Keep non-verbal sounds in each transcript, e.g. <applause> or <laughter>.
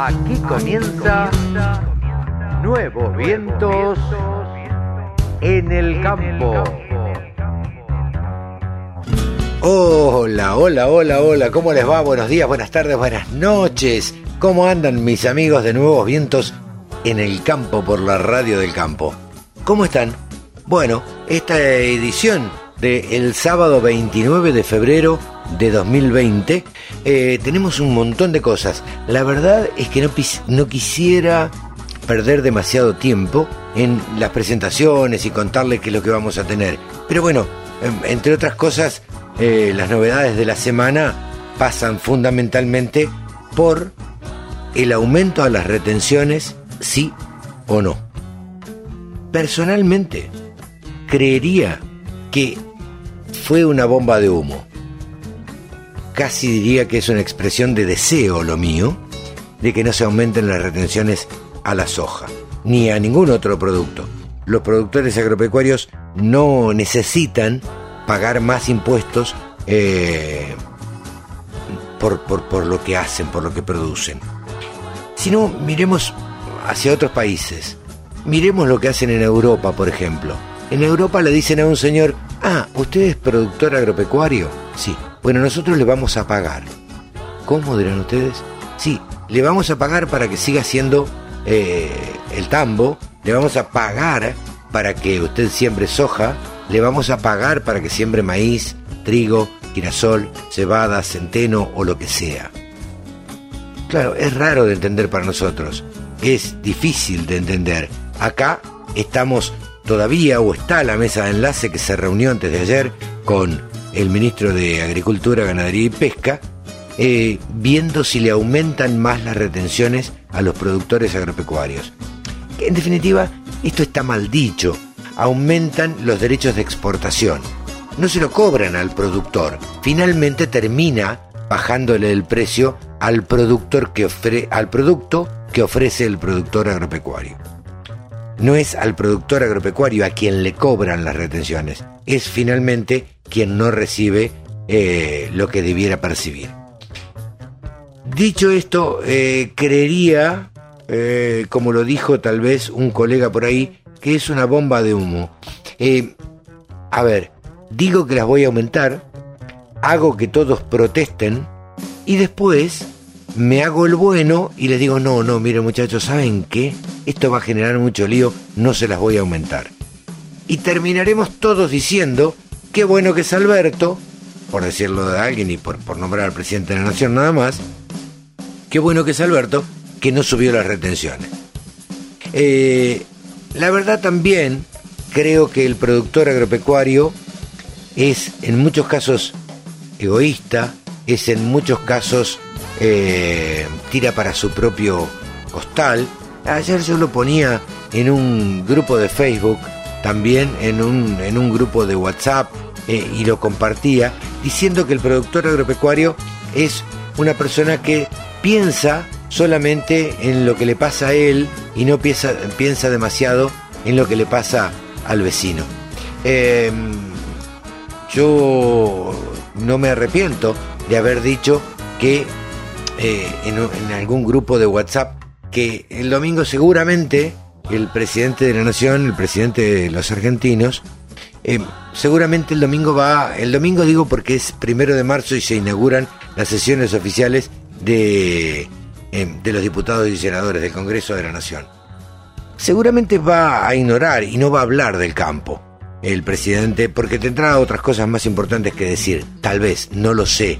Aquí comienza Nuevos Vientos en el Campo. Hola, hola, hola, hola, ¿cómo les va? Buenos días, buenas tardes, buenas noches. ¿Cómo andan mis amigos de Nuevos Vientos en el Campo por la radio del campo? ¿Cómo están? Bueno, esta edición del sábado 29 de febrero de 2020 eh, tenemos un montón de cosas. La verdad es que no, no quisiera perder demasiado tiempo en las presentaciones y contarles qué es lo que vamos a tener. Pero bueno, em, entre otras cosas, eh, las novedades de la semana pasan fundamentalmente por el aumento a las retenciones, sí o no. Personalmente, creería que fue una bomba de humo. Casi diría que es una expresión de deseo lo mío, de que no se aumenten las retenciones a la soja, ni a ningún otro producto. Los productores agropecuarios no necesitan pagar más impuestos eh, por, por lo que hacen, por lo que producen. Si no, miremos hacia otros países. Miremos lo que hacen en Europa, por ejemplo. En Europa le dicen a un señor, ah, ¿usted es productor agropecuario? Sí. Bueno, nosotros le vamos a pagar. ¿Cómo dirán ustedes? Sí, le vamos a pagar para que siga siendo eh, el tambo, le vamos a pagar para que usted siembre soja, le vamos a pagar para que siembre maíz, trigo, girasol, cebada, centeno o lo que sea. Claro, es raro de entender para nosotros, es difícil de entender. Acá estamos todavía, o está la mesa de enlace que se reunió antes de ayer con el ministro de Agricultura, Ganadería y Pesca, eh, viendo si le aumentan más las retenciones a los productores agropecuarios. En definitiva, esto está mal dicho, aumentan los derechos de exportación. No se lo cobran al productor, finalmente termina bajándole el precio al productor que al producto que ofrece el productor agropecuario. No es al productor agropecuario a quien le cobran las retenciones, es finalmente quien no recibe eh, lo que debiera percibir. Dicho esto, eh, creería, eh, como lo dijo tal vez un colega por ahí, que es una bomba de humo. a ver, digo que las voy a aumentar, hago que todos protesten y después me hago el bueno y les digo, no, no, miren muchachos, ¿saben qué? Esto va a generar mucho lío, no se las voy a aumentar. Y terminaremos todos diciendo, qué bueno que es Alberto, por decirlo de alguien y por, por nombrar al presidente de la nación nada más, qué bueno que es Alberto, que no subió las retenciones. Eh, la verdad también creo que el productor agropecuario es en muchos casos egoísta, es en muchos casos eh, tira para su propio costal. Ayer yo lo ponía en un grupo de Facebook, también en un, en un grupo de WhatsApp eh, y lo compartía, diciendo que el productor agropecuario es una persona que piensa solamente en lo que le pasa a él y no piensa, piensa demasiado en lo que le pasa al vecino. Em, yo no me arrepiento de haber dicho que eh, en, algún grupo de WhatsApp que el domingo seguramente el presidente de la nación, el presidente de los argentinos, eh, seguramente el domingo va, el domingo digo porque es primero de marzo y se inauguran las sesiones oficiales de, eh, de los diputados y senadores del Congreso de la Nación. Seguramente va a ignorar y no va a hablar del campo el presidente porque tendrá otras cosas más importantes que decir, tal vez, no lo sé,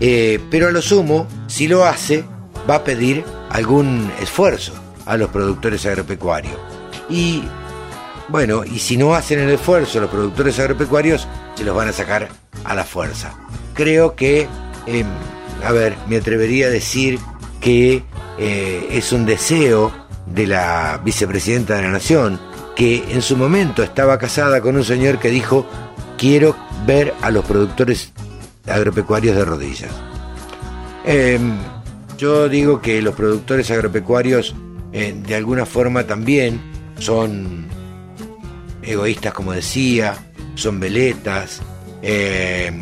eh, pero a lo sumo, si lo hace, va a pedir algún esfuerzo a los productores agropecuarios. Y bueno, y si no hacen el esfuerzo los productores agropecuarios, se los van a sacar a la fuerza. Creo que, em, a ver, me atrevería a decir que eh, es un deseo de la vicepresidenta de la Nación, que en su momento estaba casada con un señor que dijo, quiero ver a los productores agropecuarios de rodillas. Em, yo digo que los productores agropecuarios eh, de alguna forma también son egoístas, como decía, son veletas, em,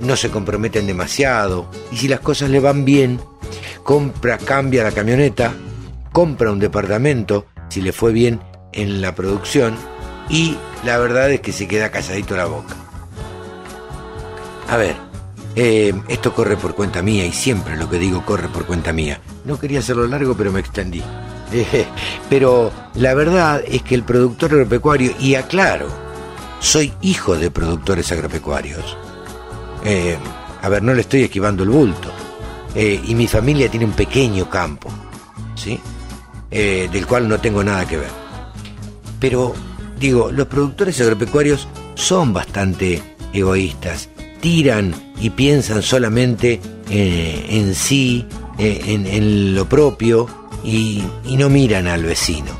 no se comprometen demasiado y si las cosas le van bien, compra, cambia la camioneta, compra un departamento, si le fue bien en la producción, y la verdad es que se queda calladito la boca. A ver, eh, esto corre por cuenta mía y siempre lo que digo corre por cuenta mía. No quería hacerlo largo, pero me extendí. Eh, pero la verdad es que el productor agropecuario, y aclaro, soy hijo de productores agropecuarios. Eh, a ver, no le estoy esquivando el bulto. y mi familia tiene un pequeño campo, ¿sí? del cual no tengo nada que ver. Pero, digo, los productores agropecuarios son bastante egoístas tiran y piensan solamente eh, en sí, eh, en, lo propio, y, no miran al vecino,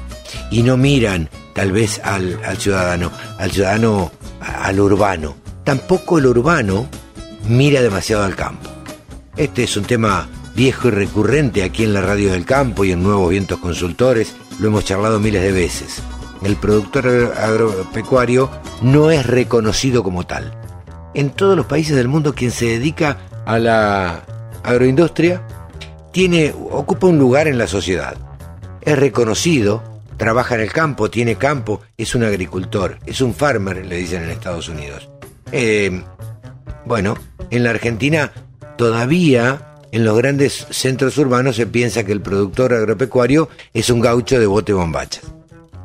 y no miran tal vez al, ciudadano, al ciudadano, al urbano. Tampoco el urbano mira demasiado al campo. Este es un tema viejo y recurrente aquí en la radio del campo y en Nuevos Vientos Consultores, lo hemos charlado miles de veces. El productor agropecuario no es reconocido como tal en todos los países del mundo quien se dedica a la agroindustria tiene, ocupa un lugar en la sociedad. Es reconocido, trabaja en el campo, tiene campo, es un agricultor, es un farmer, le dicen en Estados Unidos. Eh, bueno, en la Argentina todavía en los grandes centros urbanos se piensa que el productor agropecuario es un gaucho de bote bombacha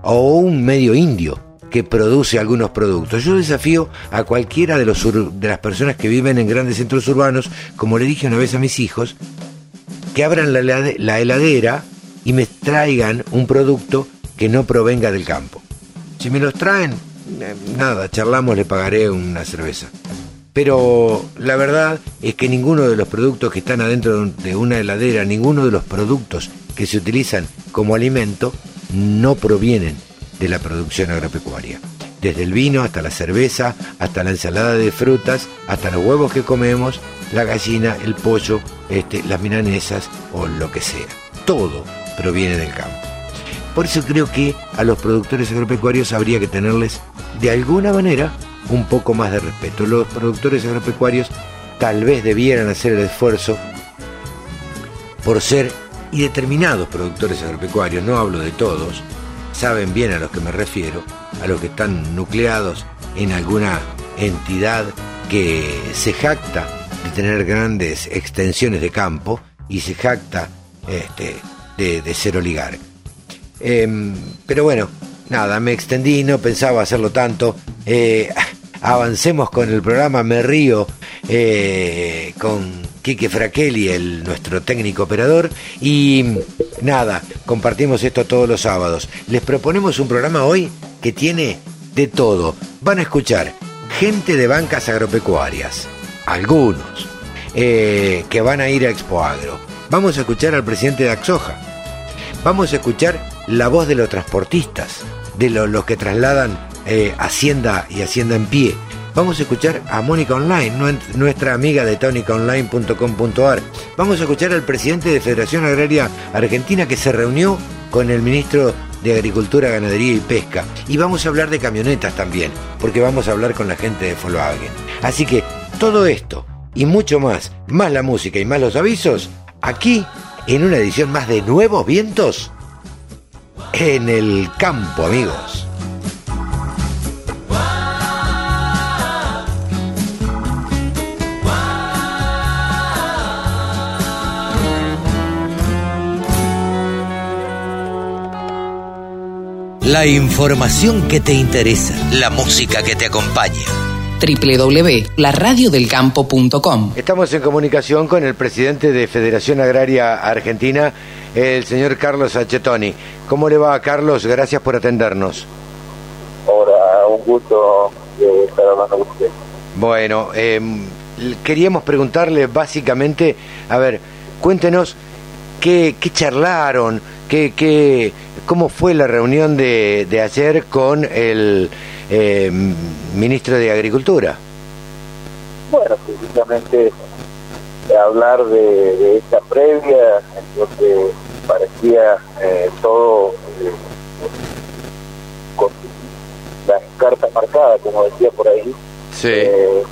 o un medio indio que produce algunos productos. Yo desafío a cualquiera de, los de las personas que viven en grandes centros urbanos, como le dije una vez a mis hijos, que abran la, la heladera y me traigan un producto que no provenga del campo. Si me los traen, eh, nada, charlamos, le pagaré una cerveza. Pero la verdad es que ninguno de los productos que están adentro de una heladera, ninguno de los productos que se utilizan como alimento, no provienen de la producción agropecuaria. Desde el vino hasta la cerveza, hasta la ensalada de frutas, hasta los huevos que comemos, la gallina, el pollo, este, las milanesas o lo que sea. Todo proviene del campo. Por eso creo que a los productores agropecuarios habría que tenerles de alguna manera un poco más de respeto. Los productores agropecuarios tal vez debieran hacer el esfuerzo por ser, y determinados productores agropecuarios, no hablo de todos, saben bien a los que me refiero, a los que están nucleados en alguna entidad que se jacta de tener grandes extensiones de campo y se jacta este, de, ser oligarca. Em, pero bueno, nada, me extendí, no pensaba hacerlo tanto. Eh, <laughs> avancemos con el programa, me río eh, con Quique Fraquelli, el, nuestro técnico operador. Y nada, compartimos esto todos los sábados. Les proponemos un programa hoy que tiene de todo. Van a escuchar gente de bancas agropecuarias, algunos, eh, que van a ir a Expo Agro. Vamos a escuchar al presidente de Axoja. Vamos a escuchar la voz de los transportistas, de los que trasladan eh, Hacienda y Hacienda en pie Vamos a escuchar a Mónica Online, nuestra amiga de tonicaonline.com.ar. Vamos a escuchar al presidente de Federación Agraria Argentina que se reunió con el ministro de Agricultura, Ganadería y Pesca. Y vamos a hablar de camionetas también, porque vamos a hablar con la gente de Volkswagen. Así que todo esto y mucho más, más la música y más los avisos, aquí en una edición más de Nuevos Vientos en el campo, amigos. La información que te interesa, la música que te acompaña www.laradiodelcampo.com Estamos en comunicación con el presidente de Federación Agraria Argentina, el señor Carlos Achetoni. ¿Cómo le va, Carlos? Gracias por atendernos. Hola, un gusto estar hablando con usted. Bueno, em, queríamos preguntarle básicamente, a ver, cuéntenos qué, qué charlaron, qué, qué, ¿Cómo fue la reunión de, de ayer con el eh, ministro de Agricultura? Bueno, precisamente hablar de, esta previa, en donde parecía eh, todo eh, con las cartas marcadas, como decía por ahí, sí.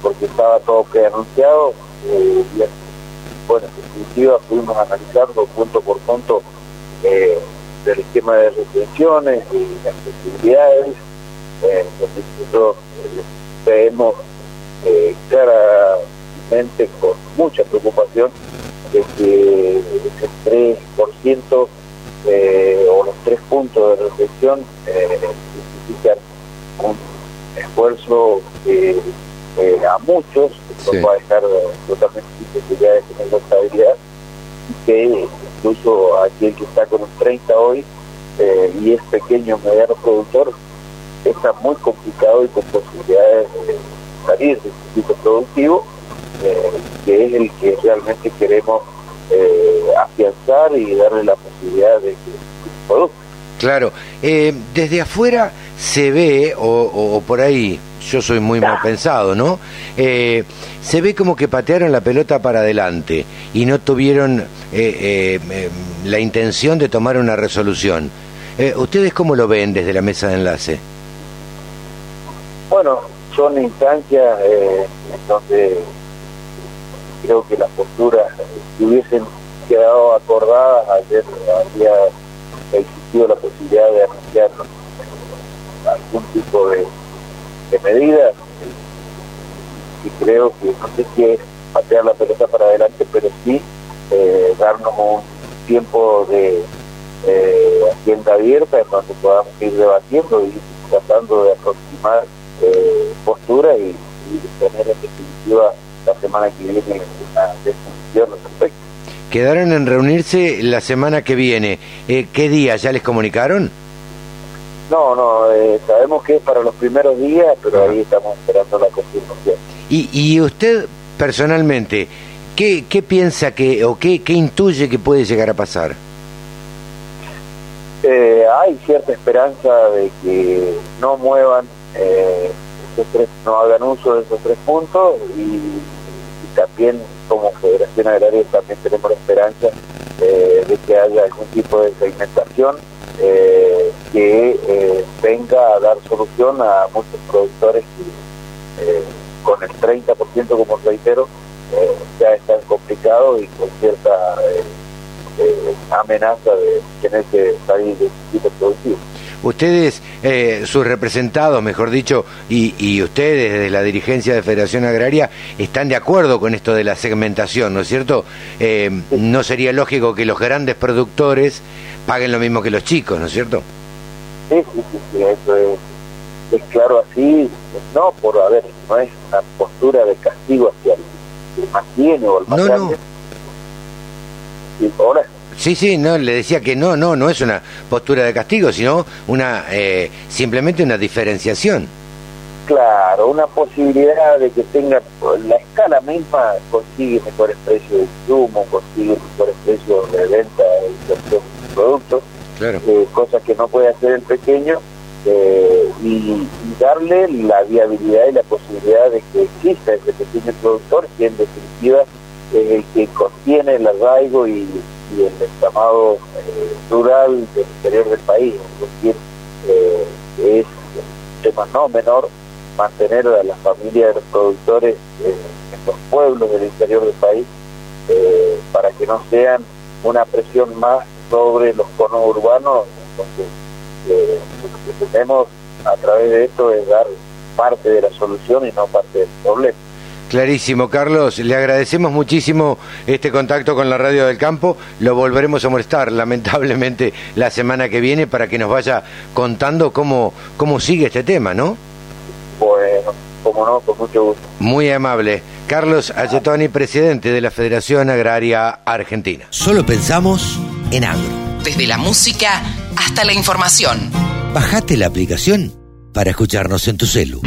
porque estaba todo preanunciado. bueno, en definitiva pudimos analizarlo punto por punto eh, del esquema de restricciones y las posibilidades, eh, donde nosotros eh, vemos eh, claramente con mucha preocupación de que ese 3% eh, o los tres puntos de reflexión eh, significan un esfuerzo que eh, a muchos Sí. nos va a dejar totalmente sin posibilidad de tener estabilidad y que incluso aquel que está con un 30 hoy eh, y es pequeño o mediano productor está muy complicado y con posibilidades de salir del circuito productivo eh, que es el que realmente queremos eh, afianzar y darle la posibilidad de que produzca. Claro, eh, desde afuera se ve, o, o- por ahí, yo soy muy mal pensado, ¿no? Eh, se ve como que patearon la pelota para adelante y no tuvieron eh, eh, eh, la intención de tomar una resolución. Eh, ¿Ustedes cómo lo ven desde la mesa de enlace? Bueno, son instancias eh, donde creo que las posturas, si hubiesen quedado acordadas, ayer existido la posibilidad de anunciar algún tipo de, de medida. Y creo que no sé si es patear la pelota para adelante, pero sí eh, darnos un tiempo de eh, agenda abierta en donde podamos ir debatiendo y tratando de aproximar eh, postura y, y tener en definitiva la semana que viene una definición al respecto. Quedaron en reunirse la semana que viene. Eh, ¿Qué día? ¿Ya les comunicaron? No, no, eh, sabemos que es para los primeros días, pero ahí estamos esperando la confirmación. Y, y usted personalmente, ¿qué, qué piensa que, o qué, qué intuye que puede llegar a pasar? Eh, hay cierta esperanza de que no muevan, eh, esos tres, no hagan uso de esos tres puntos y también como Federación Agraria también tenemos la esperanza eh, de que haya algún tipo de segmentación eh, que eh, venga a dar solución a muchos productores que con el 30% como reitero ya están complicados y con cierta amenaza de tener que salir del circuito productivo. Ustedes, eh, sus representados, mejor dicho, y, y ustedes desde la dirigencia de Federación Agraria, están de acuerdo con esto de la segmentación, ¿no es cierto? Eh, no sería lógico que los grandes productores paguen lo mismo que los chicos, ¿no es cierto? Sí, sí, sí, sí, eso es, es claro así, no por haber, no es una postura de castigo hacia el que más tiene o el más No, no. grande. Y ahora, Sí, sí, no, le decía que no, no, no es una postura de castigo, sino una eh, simplemente una diferenciación. claro, una posibilidad de que tenga la escala misma consigue mejores precios de insumo, consigue mejores precios de venta de productos. Claro. eh, cosas que no puede hacer el pequeño eh, y, y darle la viabilidad y la posibilidad de que exista ese pequeño productor que en definitiva es el que contiene el arraigo y, y el entramado eh, rural del interior del país. Es decir, eh, es un tema no menor mantener a la familia de los productores eh, en los pueblos del interior del país para que no sean una presión más sobre los conos urbanos. Entonces, lo que tenemos a través de esto es dar parte de la solución y no parte del problema. Clarísimo, Carlos. Le agradecemos muchísimo este contacto con la Radio del Campo. Lo volveremos a molestar, <laughs> lamentablemente, la semana que viene para que nos vaya contando cómo, cómo sigue este tema, ¿no? Bueno, como no, con mucho gusto. Muy amable. Carlos Ayetoni, presidente de la Federación Agraria Argentina. Solo pensamos en agro. Desde la música hasta la información. Bajate la aplicación para escucharnos en tu celu.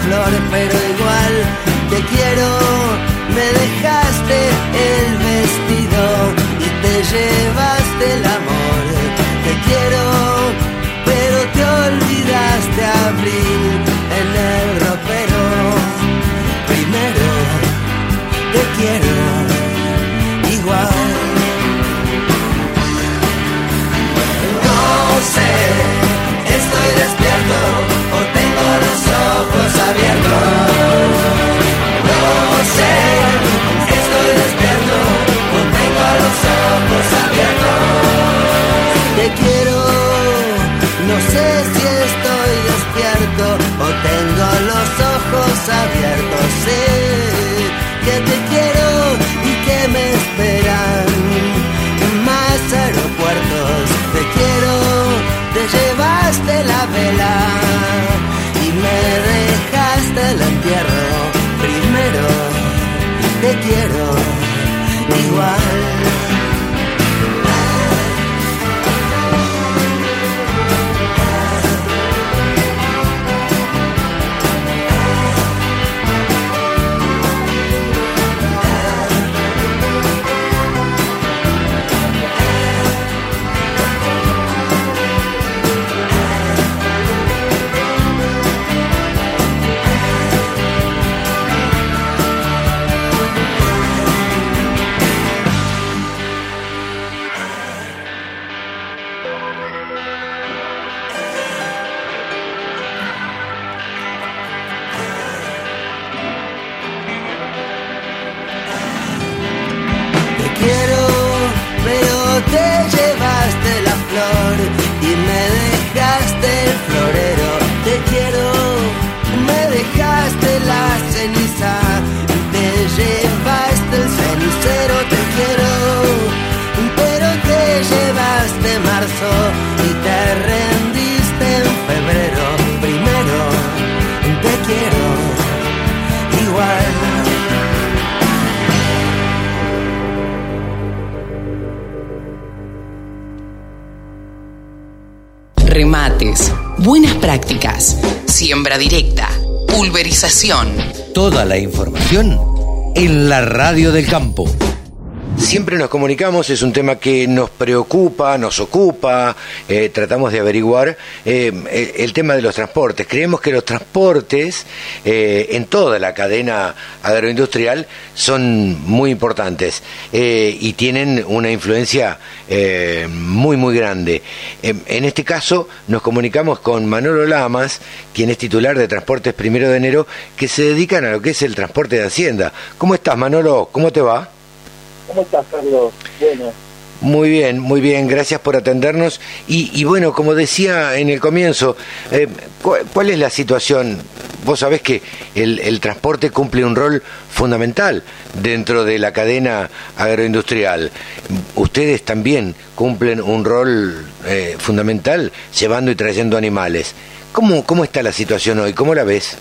Llevaste la flor, pero igual te quiero. Me dejaste el vestido y te llevaste el amor. Te quiero, pero te olvidaste abril Toda la información en la radio del campo. Siempre nos comunicamos, es un tema que nos preocupa, nos ocupa, eh, tratamos de averiguar eh, el, tema de los transportes. Creemos que los transportes eh, en toda la cadena agroindustrial son muy importantes eh, y tienen una influencia eh, muy, muy grande. En este caso nos comunicamos con Manolo Lamas, quien es titular de Transportes Primero de Enero, que se dedican a lo que es el transporte de Hacienda. ¿Cómo estás, Manolo? ¿Cómo te va? ¿Cómo estás, Carlos? Bueno, Muy bien, muy bien, gracias por atendernos. Y, y bueno, como decía en el comienzo, eh, cu- ¿cuál es la situación? Vos sabés que el, el transporte cumple un rol fundamental dentro de la cadena agroindustrial. Ustedes también cumplen un rol eh, fundamental llevando y trayendo animales. ¿Cómo, ¿Cómo está la situación hoy? ¿Cómo la ves?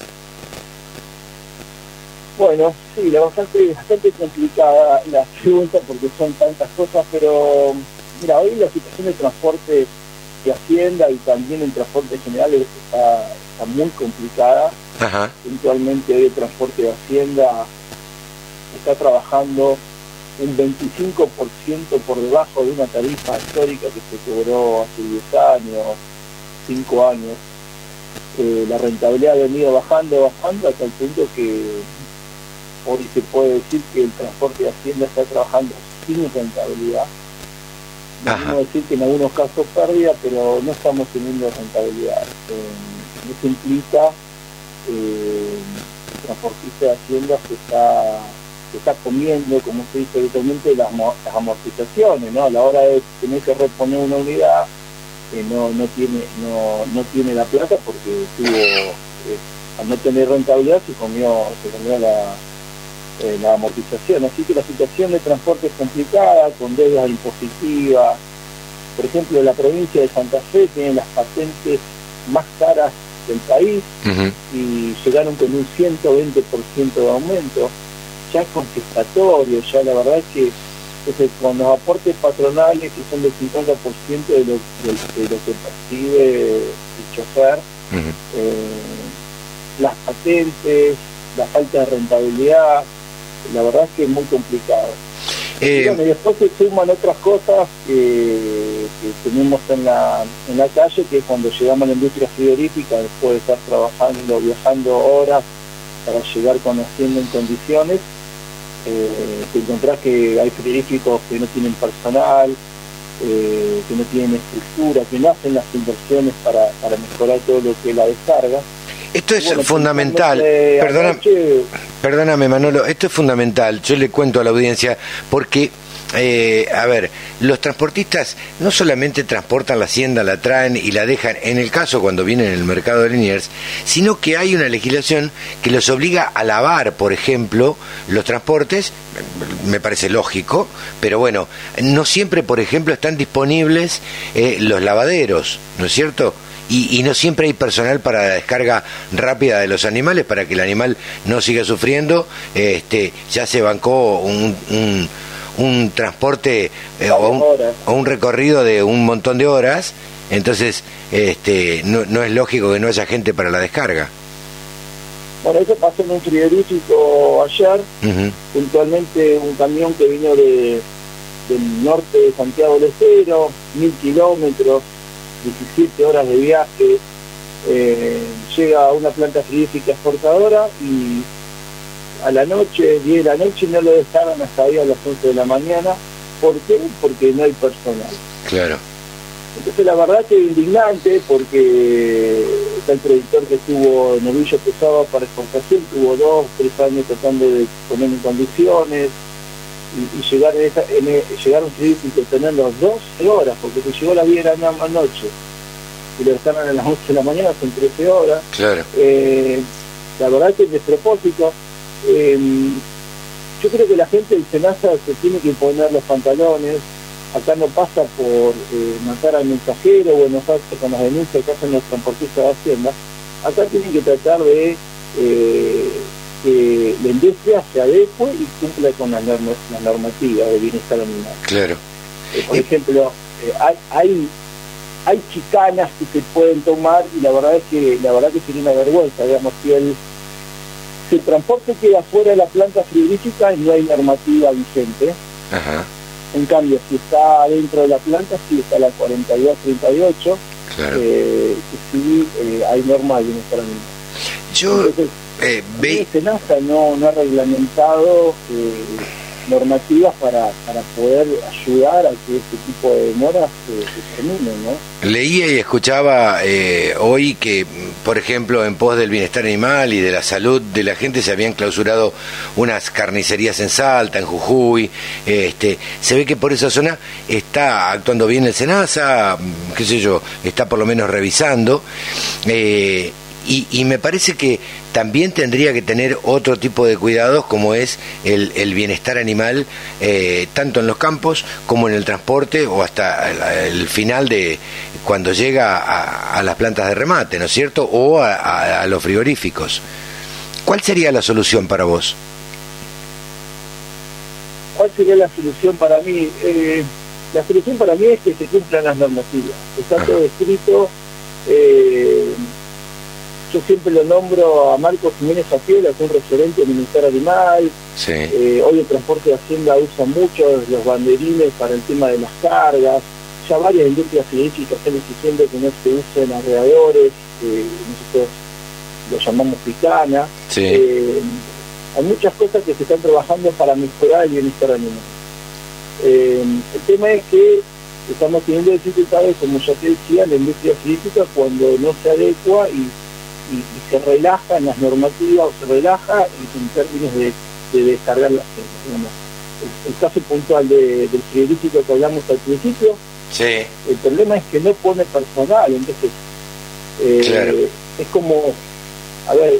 Bueno, sí, la bastante, bastante complicada la pregunta porque son tantas cosas, pero mira, hoy la situación de transporte de Hacienda y también en transporte general está, está muy complicada. Ajá, Puntualmente hoy el transporte de Hacienda está trabajando un 25% por debajo de una tarifa histórica que se cobró hace 10 años, 5 años. Eh, la rentabilidad ha venido bajando, bajando hasta el punto que hoy se puede decir que el transporte de Hacienda está trabajando sin rentabilidad. No decir que en algunos casos pérdida, pero no estamos teniendo rentabilidad. Eh, eso implica eh, el transportista de Hacienda se está, se está comiendo, como se dice habitualmente, las, mo- las amortizaciones, ¿no? A la hora de tener que reponer una unidad, eh, no, no, tiene, no, no tiene la plata porque tuvo, eh, al no tener rentabilidad, se comió, se comió la, eh, la amortización. Así que la situación de transporte es complicada, con deudas impositivas. Por ejemplo, la provincia de Santa Fe tiene las patentes más caras del país y llegaron con un 120% de aumento. Ya es contestatorio, ya la verdad es que entonces, con los aportes patronales que son del 50% de lo, de, de lo que percibe el chofer, eh, las patentes, la falta de rentabilidad, la verdad es que es muy complicado. Y Eh, bueno, y después se suman otras cosas que, que tenemos en la, en la calle, que es cuando llegamos a la industria frigorífica, después de estar trabajando, viajando horas para llegar conociendo en condiciones, eh, te encontrás que hay frigoríficos que no tienen personal, eh, que no tienen estructura, que no hacen las inversiones para, para mejorar todo lo que es la descarga. Esto es Bueno, fundamental. puntualmente Perdona, anoche, Perdóname, Manolo, esto es fundamental. Yo le cuento a la audiencia porque, eh, a ver, los transportistas no solamente transportan la hacienda, la traen y la dejan, en el caso cuando vienen en el mercado de Liniers, sino que hay una legislación que los obliga a lavar, por ejemplo, los transportes. Me parece lógico, pero bueno, no siempre, por ejemplo, están disponibles eh, los lavaderos, ¿no es cierto? Y, y no siempre hay personal para la descarga rápida de los animales para que el animal no siga sufriendo. Este, ya se bancó un, un, un transporte eh, o, un, Horas. o un recorrido de un montón de horas, entonces este, no, no es lógico que no haya gente para la descarga. Bueno, eso pasó en un frigorífico ayer, puntualmente un camión que vino de, del norte de Santiago del Estero, mil kilómetros, 17 horas de viaje, eh, llega a una planta frigorífica exportadora y a la noche, 10 de la noche, no lo dejaron hasta ahí a las 11 de la mañana. ¿Por qué? Porque no hay personal. Claro. Entonces la verdad que es indignante porque está el productor que tuvo novillo pesado para exportación, tuvo dos, tres años tratando de poner en condiciones y, y llegar, en esa, en llegar a un frigorífico y tener las 12 horas, porque si llegó a las 10 de la noche y lo dejaron a las 11 de la mañana son 13 horas. Claro. Eh, la verdad que es despropósito. Eh, yo creo que la gente del SENASA se tiene que poner los pantalones. Acá no pasa por eh, matar al mensajero o enojarse con las denuncias que hacen los transportistas de Hacienda. Acá tienen que tratar de eh, que la industria se adecue y cumpla con las, normas, las normativas de bienestar animal. Claro. Eh, por ejemplo, eh, hay, hay hay chicanas que se pueden tomar y la verdad es que la verdad que sería una vergüenza, digamos, si el, si el transporte queda fuera de la planta frigorífica no hay normativa vigente. Ajá. En cambio, si está dentro de la planta, sí está la 4238, Claro. eh, que sí hay norma de bienestar animal. Yo Entonces, eh, ve, SENASA no, no ha reglamentado eh, normativas para, para poder ayudar a que este tipo de demoras eh, se terminen, ¿no? Leía y escuchaba eh, hoy que, por ejemplo, en pos del bienestar animal y de la salud de la gente se habían clausurado unas carnicerías en Salta, en Jujuy. Este, se ve que por esa zona está actuando bien el SENASA, qué sé yo, está por lo menos revisando. Eh, y, y me parece que también tendría que tener otro tipo de cuidados como es el, el bienestar animal, eh, tanto en los campos como en el transporte o hasta el, el final de cuando llega a, a las plantas de remate, ¿no es cierto? O a, a- a los frigoríficos. ¿Cuál sería la solución para vos? ¿Cuál sería la solución para mí? Eh, la solución para mí es que se cumplan las normativas. Está todo escrito. eh, yo siempre lo nombro a Marcos Jiménez Afiela, que es un referente del Ministerio Animal. Sí, Eh, hoy el transporte de Hacienda usa mucho los banderines para el tema de las cargas. Ya varias industrias frigoríficas están exigiendo que no se usen alrededores, eh, nosotros lo llamamos picana. sí, Eh, hay muchas cosas que se están trabajando para mejorar el bienestar animal. El tema es que estamos teniendo dificultades, como ya te decía, la industria física cuando no se adecua y, y, y se relaja en las normativas o se relaja en, en términos de, de descargar las digamos. El, el caso puntual de- del frigorífico que hablamos al principio, Sí, el problema es que no pone personal, entonces eh, Claro. es como, a ver,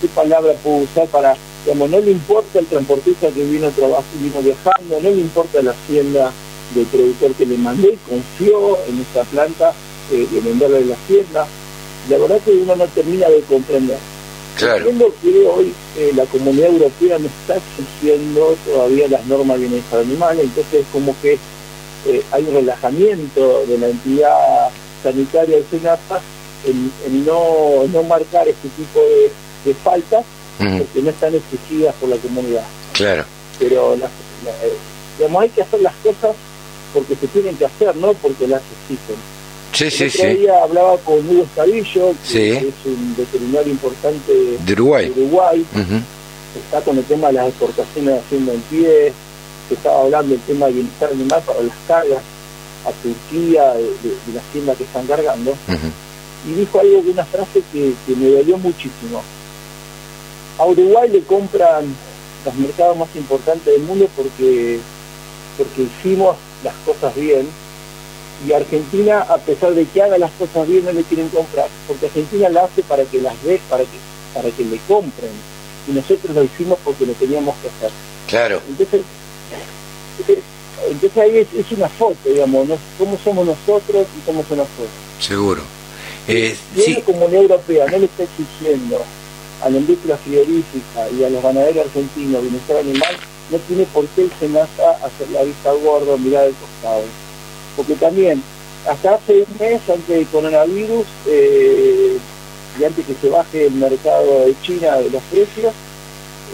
¿qué, palabra puedo usar para, digamos, no le importa el transportista que vino a trabajar, vino viajando, no le importa la hacienda del productor que le mandé, confió en esa planta eh, de venderle la hacienda. La verdad que uno no termina de comprender. claro. Entiendo que hoy eh, la comunidad europea no está exigiendo todavía las normas de bienestar animal, entonces como que eh, hay un relajamiento de la entidad sanitaria de SENASA en, en no, no marcar este tipo de, de faltas porque no están exigidas por la comunidad. Claro, Pero la- eh, digamos, hay que hacer las cosas porque se tienen que hacer, no porque las exigen. Sí, sí, sí. día hablaba con Hugo Estavillo, que Sí. es un veterinario importante de De Uruguay. Uruguay, Ujú, está con el tema de las exportaciones de hacienda en pie, se estaba hablando del tema de bienestar animal para las cargas a Turquía, de, de- de la hacienda que están cargando, y dijo algo de una frase que, que me dolió muchísimo. A Uruguay le compran los mercados más importantes del mundo porque, porque hicimos las cosas bien, y Argentina, a pesar de que haga las cosas bien, no le quieren comprar, porque Argentina la hace para que las ve, para que, para que le compren, y nosotros lo hicimos porque lo teníamos que hacer. Claro, Entonces, entonces ahí es, es una foto, digamos, ¿no? cómo somos nosotros y cómo son nosotros. seguro. Eh, Si sí, la Comunidad Europea no le está exigiendo a la industria frigorífica y a los ganaderos argentinos bienestar animal, no tiene por qué el SENASA hacer la vista gorda mirar al costado. Porque también, hasta hace un mes antes del coronavirus, eh, y antes que se baje el mercado de China de los precios,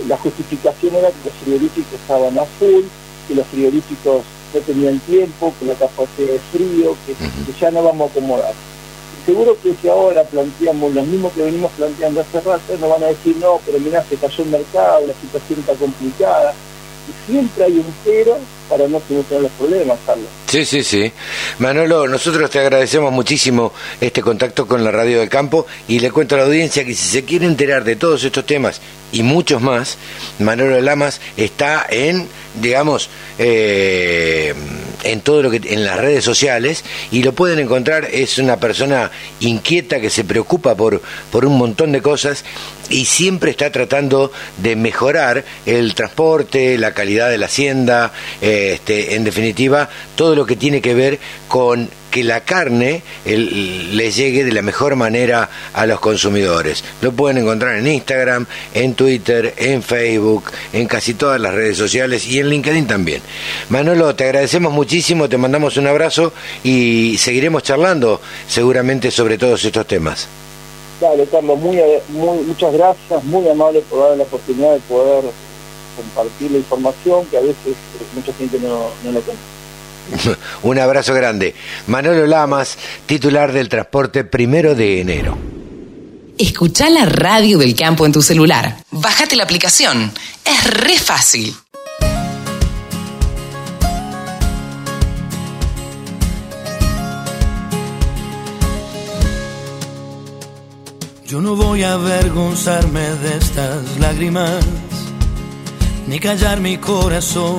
la justificación era que los frigoríficos estaban a full, que los frigoríficos no tenían tiempo, que la capacidad de frío, que, que ya no vamos a acomodar. Y seguro que si ahora planteamos los mismos que venimos planteando hace rato, nos van a decir, no, pero mirá, se cayó el mercado, la situación está complicada. Siempre hay un pero para no solucionar los problemas, Carlos. Sí, sí, sí. Manolo, nosotros te agradecemos muchísimo este contacto con la Radio del Campo y le cuento a la audiencia que si se quiere enterar de todos estos temas y muchos más, Manolo Lamas está en, digamos, eh, en todo lo que en las redes sociales y lo pueden encontrar. Es una persona inquieta que se preocupa por por un montón de cosas y siempre está tratando de mejorar el transporte, la calidad de la hacienda, eh, este, en definitiva, todo lo que tiene que ver con que la carne el- le llegue de la mejor manera a los consumidores. Lo pueden encontrar en Instagram, en Twitter, en Facebook, en casi todas las redes sociales y en LinkedIn también. Manolo, te agradecemos muchísimo, te mandamos un abrazo y seguiremos charlando seguramente sobre todos estos temas. Dale, Carlos, muy, muchas gracias, muy amable por darme la oportunidad de poder compartir la información que a veces eh, mucha gente no, no lo conoce. <laughs> Un abrazo grande. Manolo Lamas, titular del transporte primero de enero. Escucha la radio del campo en tu celular. Bájate la aplicación. Es re fácil. Yo no voy a avergonzarme de estas lágrimas, ni callar mi corazón,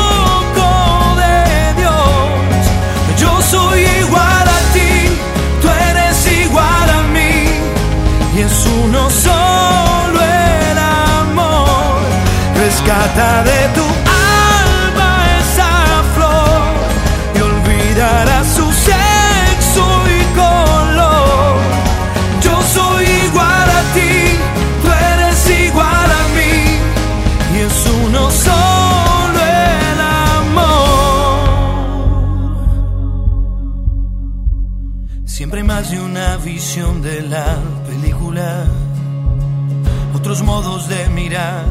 rescata de tu alma esa flor y olvidará su sexo y color. Yo soy igual a ti, tú eres igual a mí y es uno solo el amor. Siempre más de una visión de la película, otros modos de mirar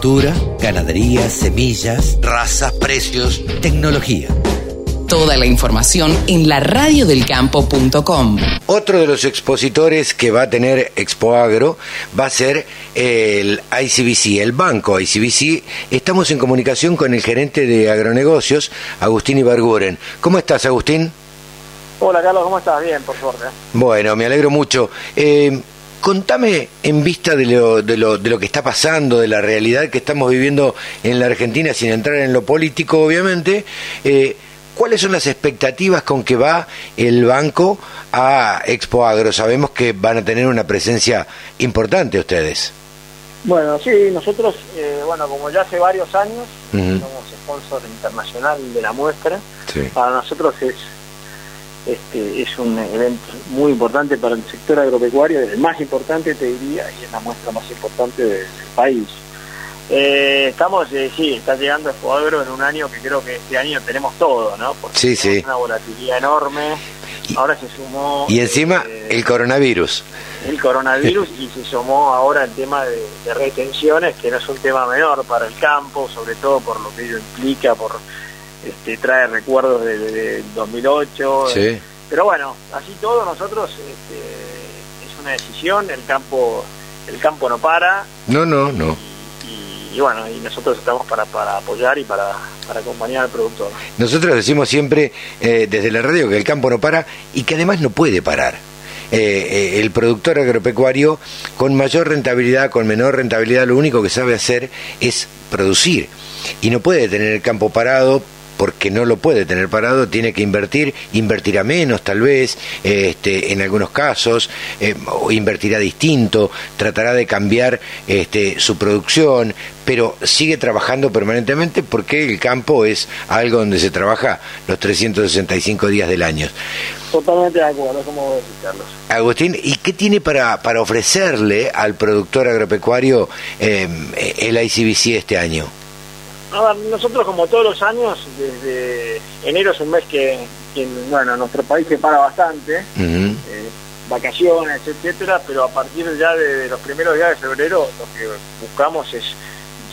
Agricultura, ganadería, semillas, razas, precios, tecnología. Toda la información en la radiodelcampo.com. Otro de los expositores que va a tener Expo Agro va a ser el ICBC, el banco ICBC. Estamos en comunicación con el gerente de agronegocios, Agustín Ibarguren. ¿Cómo estás, Agustín? Hola Carlos, ¿cómo estás? Bien, por suerte. Bueno, me alegro mucho. Eh, contame en vista de lo, de, lo, de lo que está pasando, de la realidad que estamos viviendo en la Argentina, sin entrar en lo político, obviamente, eh, ¿cuáles son las expectativas con que va el banco a Expo Agro? Sabemos que van a tener una presencia importante ustedes. Bueno, sí, nosotros, eh, bueno, como ya hace varios años, somos sponsor internacional de la muestra, Sí. para nosotros es este es un evento muy importante para el sector agropecuario, el más importante te diría, y es la muestra más importante del país. Eh, estamos, eh, sí, está llegando Expo Agro en un año que creo que este año tenemos todo, ¿no? Porque Sí, sí. una volatilidad enorme, ahora se sumó... Y encima eh, el coronavirus. el coronavirus y se sumó ahora el tema de, de retenciones, que no es un tema menor para el campo, sobre todo por lo que ello implica, por este, trae recuerdos de, de- de 2008. Sí. eh, Pero bueno, así todo nosotros este, es una decisión, el campo el campo no para No, no, no. y, y bueno, y nosotros estamos para, para apoyar y para, para acompañar al productor. Nosotros decimos siempre eh, desde la radio que el campo no para y que además no puede parar. Eh, eh, el productor agropecuario con mayor rentabilidad, con menor rentabilidad, lo único que sabe hacer es producir. Y no puede tener el campo parado porque no lo puede tener parado, tiene que invertir, invertirá menos tal vez, este, en algunos casos, eh, invertirá distinto, tratará de cambiar este, su producción, pero sigue trabajando permanentemente porque el campo es algo donde se trabaja los 365 días del año. Totalmente de acuerdo, como decís, Carlos. Agustín, ¿y qué tiene para, para ofrecerle al productor agropecuario eh, el ICBC este año? A ver, nosotros como todos los años, desde enero es un mes que, que, bueno, nuestro país se para bastante, eh, vacaciones, etcétera, pero a partir ya de, los primeros días de febrero lo que buscamos es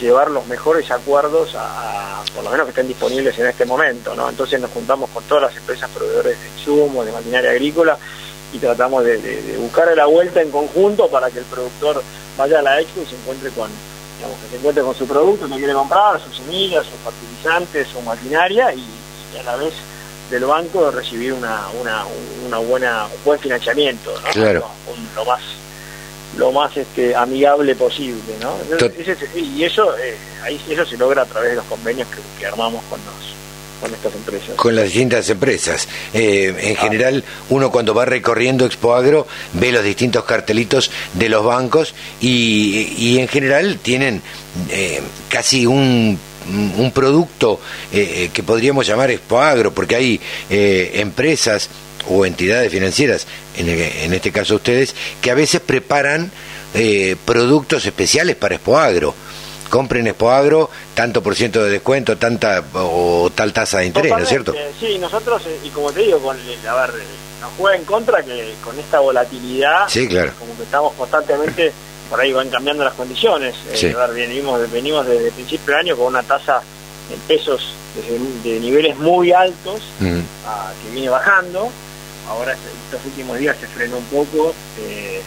llevar los mejores acuerdos a, a- por lo menos que estén disponibles en este momento, ¿no? Entonces nos juntamos con todas las empresas proveedores de insumos, de maquinaria agrícola y tratamos de, de- de buscar la vuelta en conjunto para que el productor vaya a la expo y se encuentre con digamos, que se encuentre con su producto que quiere comprar, sus semillas, sus fertilizantes, su maquinaria y, y a la vez del banco recibir una, una, una buena, un buen financiamiento, ¿no? Claro. Lo, más lo más este amigable posible, ¿no? Entonces, y eso eh, ahí eso se logra a través de los convenios que, que armamos con los con las distintas empresas. Eh, en general, uno cuando va recorriendo Expo Agro ve los distintos cartelitos de los bancos y, y en general tienen eh, casi un un producto eh, que podríamos llamar Expo Agro, porque hay eh, empresas o entidades financieras, en, en, este caso ustedes, que a veces preparan eh, productos especiales para Expo Agro compren Expoagro, tanto por ciento de descuento, tanta o tal tasa de interés, ¿no es cierto? Sí, nosotros, eh, y como te digo, con, a ver, nos juega en contra que con esta volatilidad, sí, claro. como que estamos constantemente, por ahí van cambiando las condiciones. Eh, Sí. a ver, venimos, venimos desde el principio del año con una tasa en pesos de, de niveles muy altos, Mm, a- que viene bajando. Ahora estos últimos días se frenó un poco. eh,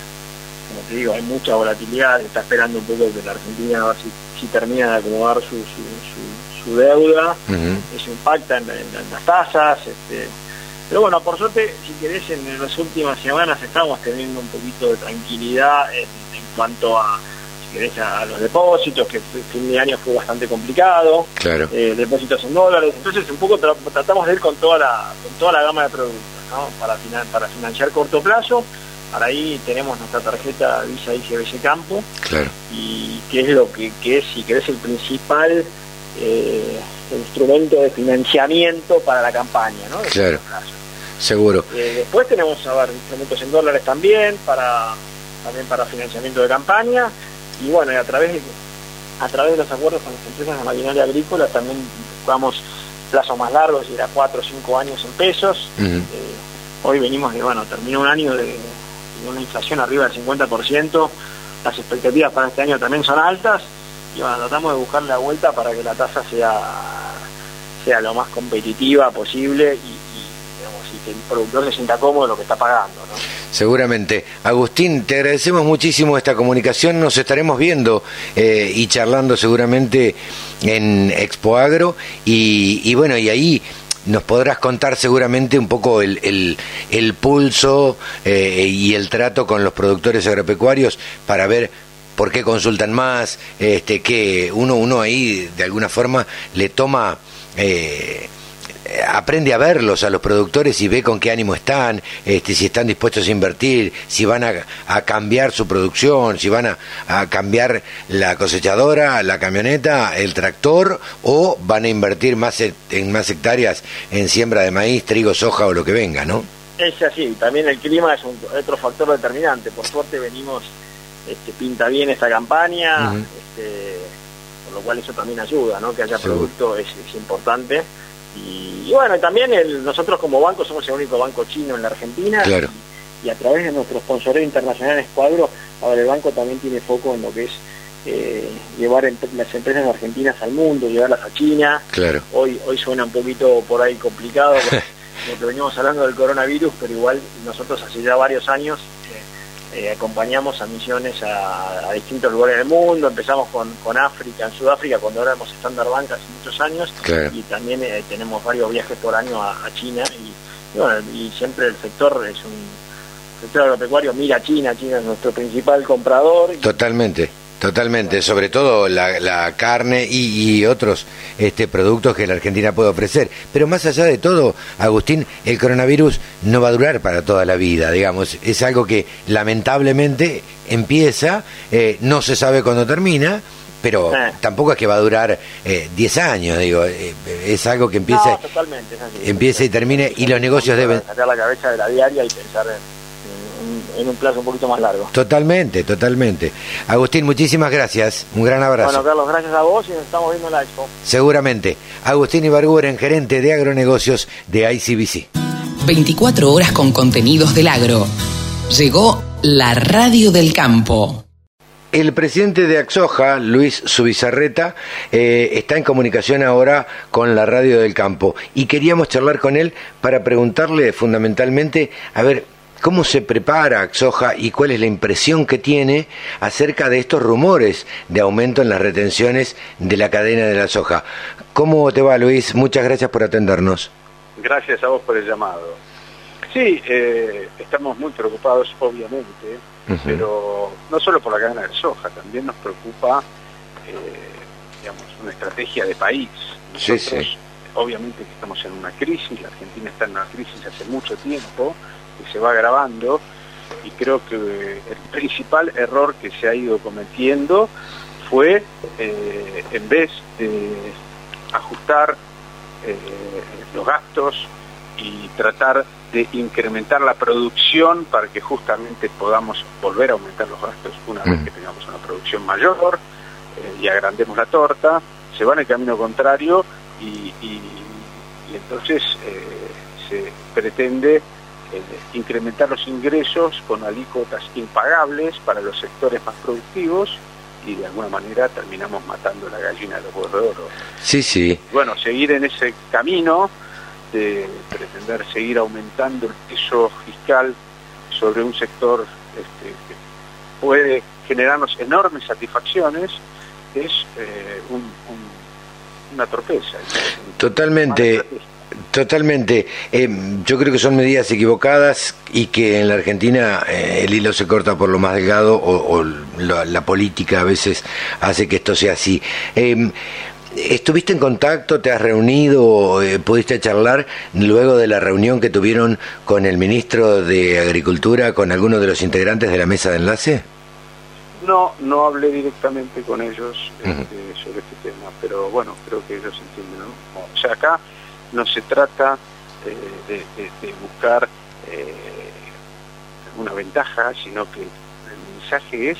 te digo, hay mucha volatilidad. Se está esperando un poco que la Argentina a ver si, si termina de acomodar su, su, su- su deuda. Eso impacta en, en- en las tasas. Este, pero bueno, por suerte, si querés, en las últimas semanas estamos teniendo un poquito de tranquilidad en, en cuanto a, si querés, a los depósitos, que el fin de año fue bastante complicado Claro. eh, depósitos en dólares. Entonces, un poco tra- tratamos de ir con toda la, con toda la gama de productos, ¿no? Para, finan- para financiar corto plazo. Para ahí tenemos nuestra tarjeta Visa ICBC Campo, Claro. y que es lo que, que es, si querés, el principal eh, instrumento de financiamiento para la campaña, ¿no? De Claro. Seguro. Eh, después tenemos a ver, instrumentos en dólares también para también para financiamiento de campaña y bueno y a través de, a través de los acuerdos con las empresas de maquinaria agrícola también buscamos plazos más largos y era cuatro o cinco años en pesos. Eh, hoy venimos de bueno terminó un año de una inflación arriba del 50% las expectativas para este año también son altas y bueno tratamos de buscar la vuelta para que la tasa sea sea lo más competitiva posible y, digamos, y que el productor se sienta cómodo lo que está pagando. ¿no? Seguramente. Agustín, te agradecemos muchísimo esta comunicación. Nos estaremos viendo eh, y charlando seguramente en Expo Agro. Y bueno, y ahí nos podrás contar seguramente un poco el, el, el pulso eh, y el trato con los productores agropecuarios para ver por qué consultan más, este, que uno, uno ahí de alguna forma le toma... eh, aprende a verlos a los productores y ve con qué ánimo están, este, si están dispuestos a invertir, si van a, a cambiar su producción, si van a, a cambiar la cosechadora, la camioneta, el tractor o van a invertir más en, en más hectáreas en siembra de maíz, trigo, soja o lo que venga, ¿no? Es así, también el clima es un, otro factor determinante. Por suerte venimos, este, pinta bien esta campaña, Ujú. este, por lo cual eso también ayuda, ¿no? que haya Seguro. producto es, es importante. Y, y bueno, también el- nosotros como banco somos el único banco chino en la Argentina. Claro. Y, y a través de nuestro sponsoreo internacional Escuadro, ahora el banco también tiene foco en lo que es eh, llevar em- las empresas argentinas al mundo, llevarlas a China. Claro. Hoy, hoy suena un poquito por ahí complicado, <laughs> porque venimos hablando del coronavirus, pero igual nosotros hace ya varios años eh, acompañamos a misiones a, a distintos lugares del mundo, empezamos con, con África, en Sudáfrica, cuando éramos Standard Bank hace muchos años, Claro. y también eh, tenemos varios viajes por año a, a China, y, y bueno, y siempre el sector es un el sector agropecuario mira a China, China es nuestro principal comprador, y- Totalmente, totalmente, sobre todo la, la carne y, y otros este, productos que la Argentina puede ofrecer. Pero más allá de todo, Agustín, el coronavirus no va a durar para toda la vida, digamos, es algo que lamentablemente empieza, eh, no se sabe cuándo termina. Pero Eh. tampoco es que va a durar eh, 10 años, digo, eh, es algo que empieza, No, totalmente, es así. empiece y termine y los negocios deben, sacar la cabeza de la diaria y pensar en, en- un plazo un poquito más largo. Totalmente, totalmente. Agustín, muchísimas gracias. Un gran abrazo. Bueno, Carlos, gracias a vos y nos estamos viendo en la expo. Seguramente. Agustín Ibarguren, gerente de agronegocios de ICBC. 24 horas con contenidos del agro. Llegó la radio del campo. El presidente de Axoja, Luis Subizarreta, eh, está en comunicación ahora con la radio del campo y queríamos charlar con él para preguntarle fundamentalmente, a ver, ¿cómo se prepara Axoja y cuál es la impresión que tiene acerca de estos rumores de aumento en las retenciones de la cadena de la soja? ¿Cómo te va, Luis? Muchas gracias por atendernos. Gracias a vos por el llamado. Sí, eh, estamos muy preocupados, obviamente, pero no solo por la cadena de soja, también nos preocupa, eh, digamos, una estrategia de país. Sí, sí. obviamente que estamos en una crisis, la Argentina está en una crisis hace mucho tiempo, que se va agravando, y creo que el principal error que se ha ido cometiendo fue, eh, en vez de ajustar eh, los gastos y tratar de incrementar la producción para que justamente podamos volver a aumentar los gastos una vez que tengamos una producción mayor y agrandemos la torta, se va en el camino contrario y, entonces se pretende eh, incrementar los ingresos con alícuotas impagables para los sectores más productivos y de alguna manera terminamos matando la gallina de los huevos de oro. Sí, sí. Bueno, seguir en ese camino de pretender seguir aumentando el peso fiscal sobre un sector este, que puede generarnos enormes satisfacciones es eh, una torpeza. Totalmente. Totalmente. Eh, yo creo que son medidas equivocadas y que en la Argentina eh, el hilo se corta por lo más delgado o, la, política a veces hace que esto sea así. Eh, ¿Estuviste en contacto, te has reunido, pudiste charlar luego de la reunión que tuvieron con el ministro de Agricultura, con alguno de los integrantes de la mesa de enlace? No, no hablé directamente con ellos este, sobre este tema, pero bueno, creo que ellos entienden. ¿no? O sea, acá no se trata eh, de, buscar eh, una ventaja, sino que el mensaje es,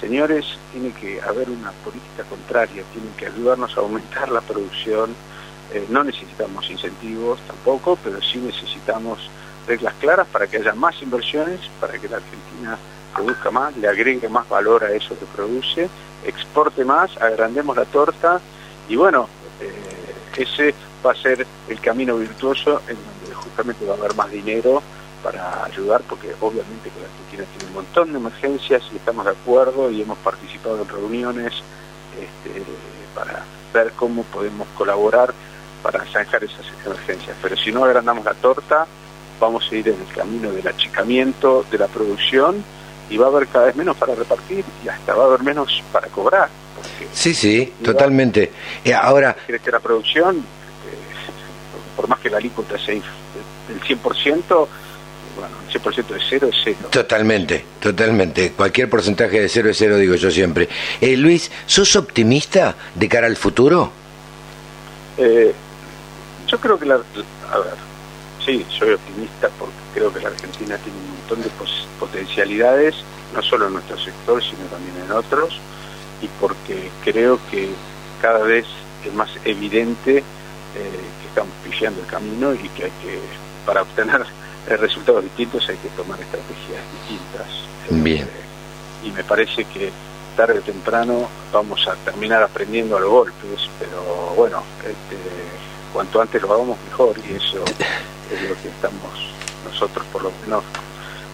señores, tiene que haber una política contraria, tienen que ayudarnos a aumentar la producción, eh, no necesitamos incentivos tampoco, pero sí necesitamos reglas claras para que haya más inversiones, para que la Argentina produzca más, le agregue más valor a eso que produce, exporte más, agrandemos la torta. Y bueno, ese va a ser el camino virtuoso en donde justamente va a haber más dinero para ayudar, porque obviamente que la Argentina tiene un montón de emergencias y estamos de acuerdo y hemos participado en reuniones este, para ver cómo podemos colaborar para zanjar esas emergencias. Pero si no agrandamos la torta, vamos a ir en el camino del achicamiento de la producción y va a haber cada vez menos para repartir y hasta va a haber menos para cobrar. Sí, sí, totalmente. Eh, ahora... ¿Quieres que la producción por más que la alícuota sea del 100%, bueno, el 100% de cero es cero. Totalmente, totalmente. Cualquier porcentaje de cero es cero, digo yo siempre. Eh, Luis, ¿sos optimista de cara al futuro? Eh, yo creo que la... A ver, sí, soy optimista porque creo que la Argentina tiene un montón de potencialidades, no solo en nuestro sector, sino también en otros, y porque creo que cada vez es más evidente eh, que estamos pillando el camino y que hay que, para obtener resultados distintos hay que tomar estrategias distintas. Bien. Eh, y me parece que tarde o temprano vamos a terminar aprendiendo a los golpes, pero bueno, este, cuanto antes lo hagamos mejor y eso es lo que estamos nosotros por lo menos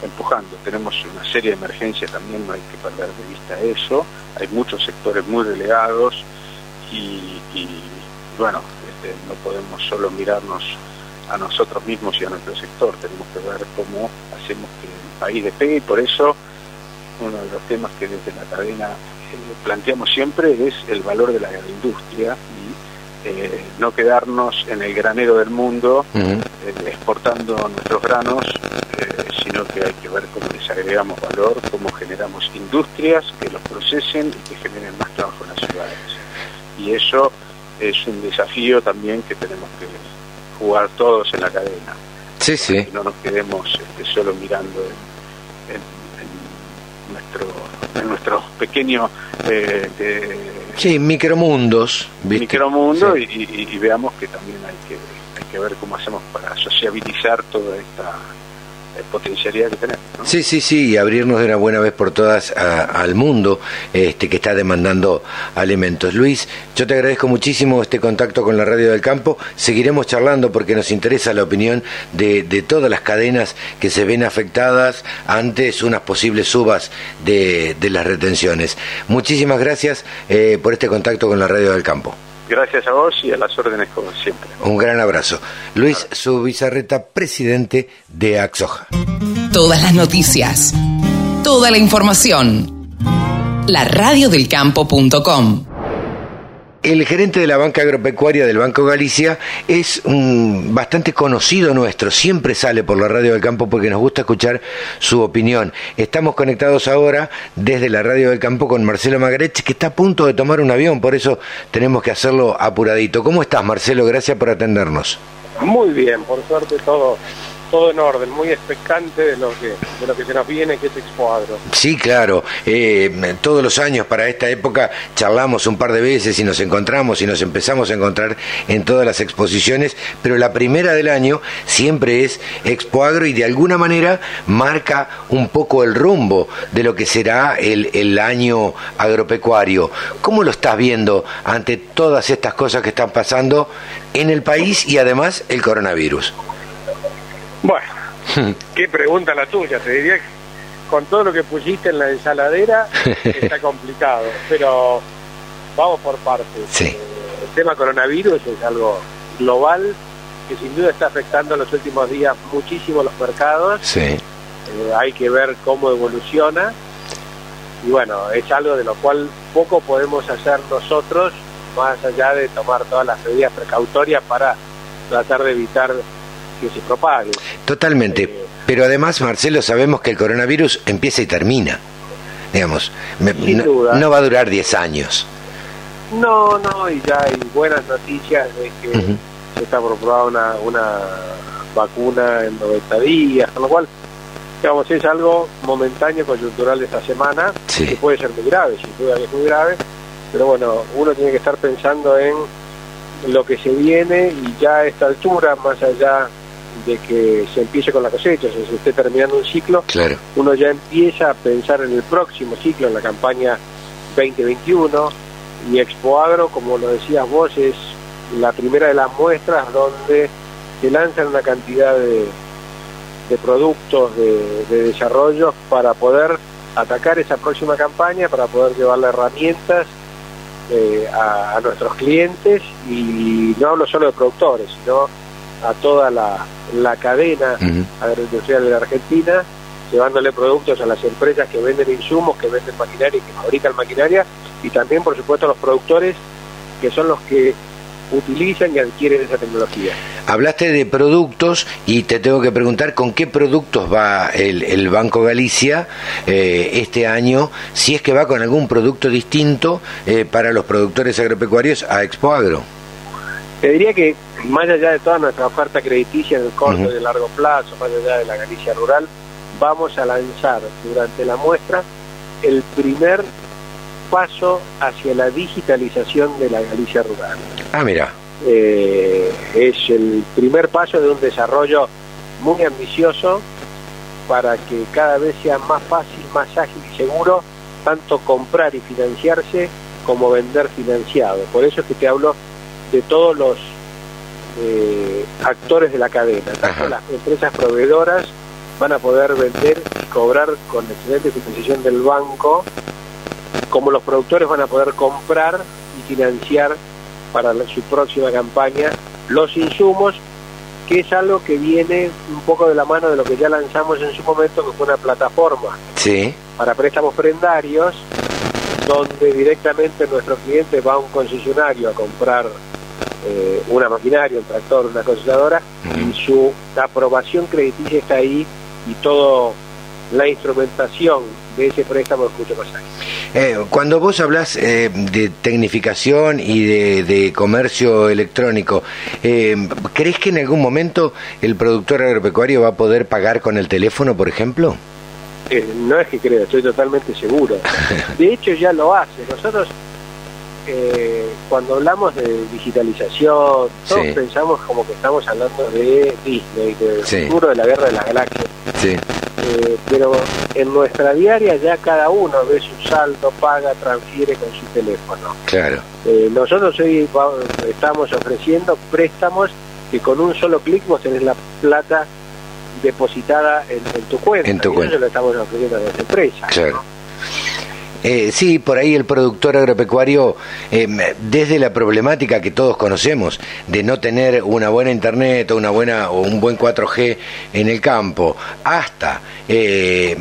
empujando. Tenemos una serie de emergencias también, no hay que perder de vista eso. Hay muchos sectores muy relegados y bueno, no podemos solo mirarnos a nosotros mismos y a nuestro sector, tenemos que ver cómo hacemos que el país despegue y por eso uno de los temas que desde la cadena eh, planteamos siempre es el valor de la agroindustria y eh, no quedarnos en el granero del mundo eh, exportando nuestros granos, sino que hay que ver cómo les agregamos valor, cómo generamos industrias que los procesen y que generen más trabajo en las ciudades. Y eso es un desafío también que tenemos que jugar todos en la cadena. Sí, sí. no nos quedemos este, solo mirando en, nuestro en nuestros pequeños eh, sí, micromundos micromundo y, veamos que también hay que hay que ver cómo hacemos para sociabilizar toda esta potencialidad que tenemos. Sí, sí, sí, y abrirnos de una buena vez por todas al mundo este, que está demandando alimentos. Luis, yo te agradezco muchísimo este contacto con la Radio del Campo. Seguiremos charlando porque nos interesa la opinión de, de todas las cadenas que se ven afectadas antes unas posibles subas de, de las retenciones. Muchísimas gracias eh, por este contacto con la Radio del Campo. Gracias a vos y a las órdenes como siempre. Un gran abrazo. Luis Subizarreta, presidente de Axoja. Todas las noticias, toda la información. La radiodelcampo.com el gerente de la banca agropecuaria del Banco Galicia es un, bastante conocido nuestro, siempre sale por la radio del campo porque nos gusta escuchar su opinión. Estamos conectados ahora desde la radio del campo con Marcelo Magrech, que está a punto de tomar un avión, por eso tenemos que hacerlo apuradito. ¿Cómo estás, Marcelo? Gracias por atendernos. Muy bien, por suerte todo todo en orden, muy expectante de lo que de lo que se nos viene, que es Expo Agro. Sí, claro. Eh, todos los años para esta época charlamos un par de veces y nos encontramos y nos empezamos a encontrar en todas las exposiciones, pero la primera del año siempre es Expo Agro y de alguna manera marca un poco el rumbo de lo que será el, el año agropecuario. ¿Cómo lo estás viendo ante todas estas cosas que están pasando en el país y además el coronavirus? Bueno, <laughs> qué pregunta la tuya. Te diría que con todo lo que pusiste en la ensaladera <laughs> está complicado, pero vamos por partes. Sí. El tema coronavirus es algo global que sin duda está afectando en los últimos días muchísimo los mercados. Sí. Eh, hay que ver cómo evoluciona y bueno, es algo de lo cual poco podemos hacer nosotros más allá de tomar todas las medidas precautorias para tratar de evitar que se propague. Totalmente. Eh, Pero además, Marcelo, sabemos que el coronavirus empieza y termina. Digamos, me- no, no va a durar 10 años. No, no, y ya hay buenas noticias de que se está probar una, una vacuna en 90 días, con lo cual, digamos, es algo momentáneo, coyuntural de esta semana, Sí. que puede ser muy grave, sin duda que es muy grave, pero bueno, uno tiene que estar pensando en lo que se viene y ya a esta altura, más allá de que se empiece con la cosecha, o sea, se esté terminando un ciclo, Claro. uno ya empieza a pensar en el próximo ciclo, en la campaña 2021, y Expo Agro, como lo decías vos, es la primera de las muestras donde se lanzan una cantidad de, de productos, de, de desarrollos para poder atacar esa próxima campaña, para poder llevarle herramientas eh, a, a nuestros clientes y no hablo solo de productores, sino a toda la, la cadena Ujú. agroindustrial de la Argentina, llevándole productos a las empresas que venden insumos, que venden maquinaria y que fabrican maquinaria, y también, por supuesto, a los productores que son los que utilizan y adquieren esa tecnología. Hablaste de productos y te tengo que preguntar con qué productos va el, el Banco Galicia eh, este año, si es que va con algún producto distinto eh, para los productores agropecuarios a Expo Agro. Te diría que más allá de toda nuestra oferta crediticia en el corto y el largo plazo, más allá de la Galicia rural, vamos a lanzar durante la muestra el primer paso hacia la digitalización de la Galicia rural. Ah, mira. Eh, es el primer paso de un desarrollo muy ambicioso para que cada vez sea más fácil, más ágil y seguro tanto comprar y financiarse como vender financiado. Por eso es que te hablo de todos los eh, actores de la cadena. Tanto las empresas proveedoras van a poder vender y cobrar con excelente financiación del banco, como los productores van a poder comprar y financiar para la- su próxima campaña los insumos, que es algo que viene un poco de la mano de lo que ya lanzamos en su momento, que fue una plataforma Sí. para préstamos prendarios, donde directamente nuestro cliente va a un concesionario a comprar eh, una maquinaria, un tractor, una cosechadora, y su aprobación crediticia está ahí y toda la instrumentación de ese préstamo es mucho más ágil. Eh, cuando vos hablas eh, de tecnificación y de, de comercio electrónico, eh, ¿crees que en algún momento el productor agropecuario va a poder pagar con el teléfono, por ejemplo? Eh, no es que creo, estoy totalmente seguro. <laughs> De hecho ya lo hace. Nosotros eh, cuando hablamos de digitalización, todos Sí. pensamos como que estamos hablando de Disney, del Sí. futuro de la guerra de las galaxias. Sí. Eh, pero en nuestra diaria ya cada uno ve su saldo, paga, transfiere con su teléfono. Claro. Eh, nosotros hoy estamos ofreciendo préstamos que con un solo clic vos tenés la plata depositada en, en tu cuenta. En tu Y cuenta. Eso lo estamos ofreciendo a las empresas. Claro. Eh, sí, por ahí el productor agropecuario, eh, desde la problemática que todos conocemos de no tener una buena internet o una buena o un buen 4G en el campo, hasta eh,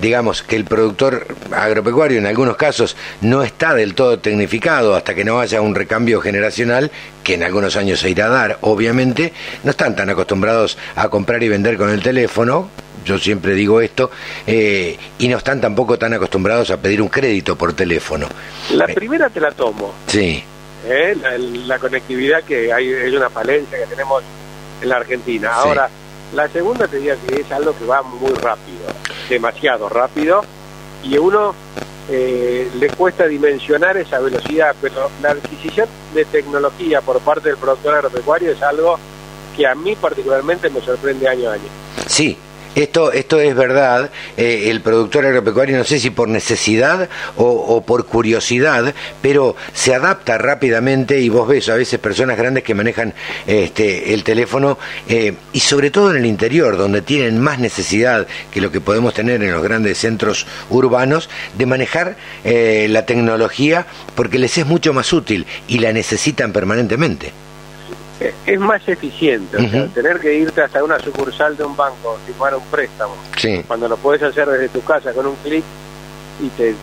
digamos, que el productor agropecuario en algunos casos no está del todo tecnificado hasta que no haya un recambio generacional, que en algunos años se irá a dar, obviamente, no están tan acostumbrados a comprar y vender con el teléfono, yo siempre digo esto, eh, y no están tampoco tan acostumbrados a pedir un crédito por teléfono. La primera te la tomo. Sí. ¿eh? La, la conectividad que hay, es una falencia que tenemos en la Argentina. Ahora, la segunda te diría que es algo que va muy rápido, demasiado rápido, y a uno eh, le cuesta dimensionar esa velocidad, pero la adquisición de tecnología por parte del productor agropecuario es algo que a mí particularmente me sorprende año a año. Sí, esto, esto es verdad, eh, el productor agropecuario no sé si por necesidad o, o, por curiosidad, pero se adapta rápidamente y vos ves a veces personas grandes que manejan este, el teléfono eh, y sobre todo en el interior, donde tienen más necesidad que lo que podemos tener en los grandes centros urbanos, de manejar eh, la tecnología porque les es mucho más útil y la necesitan permanentemente es más eficiente. o sea, tener que irte hasta una sucursal de un banco, firmar un préstamo, sí. cuando lo puedes hacer desde tu casa con un clic y te,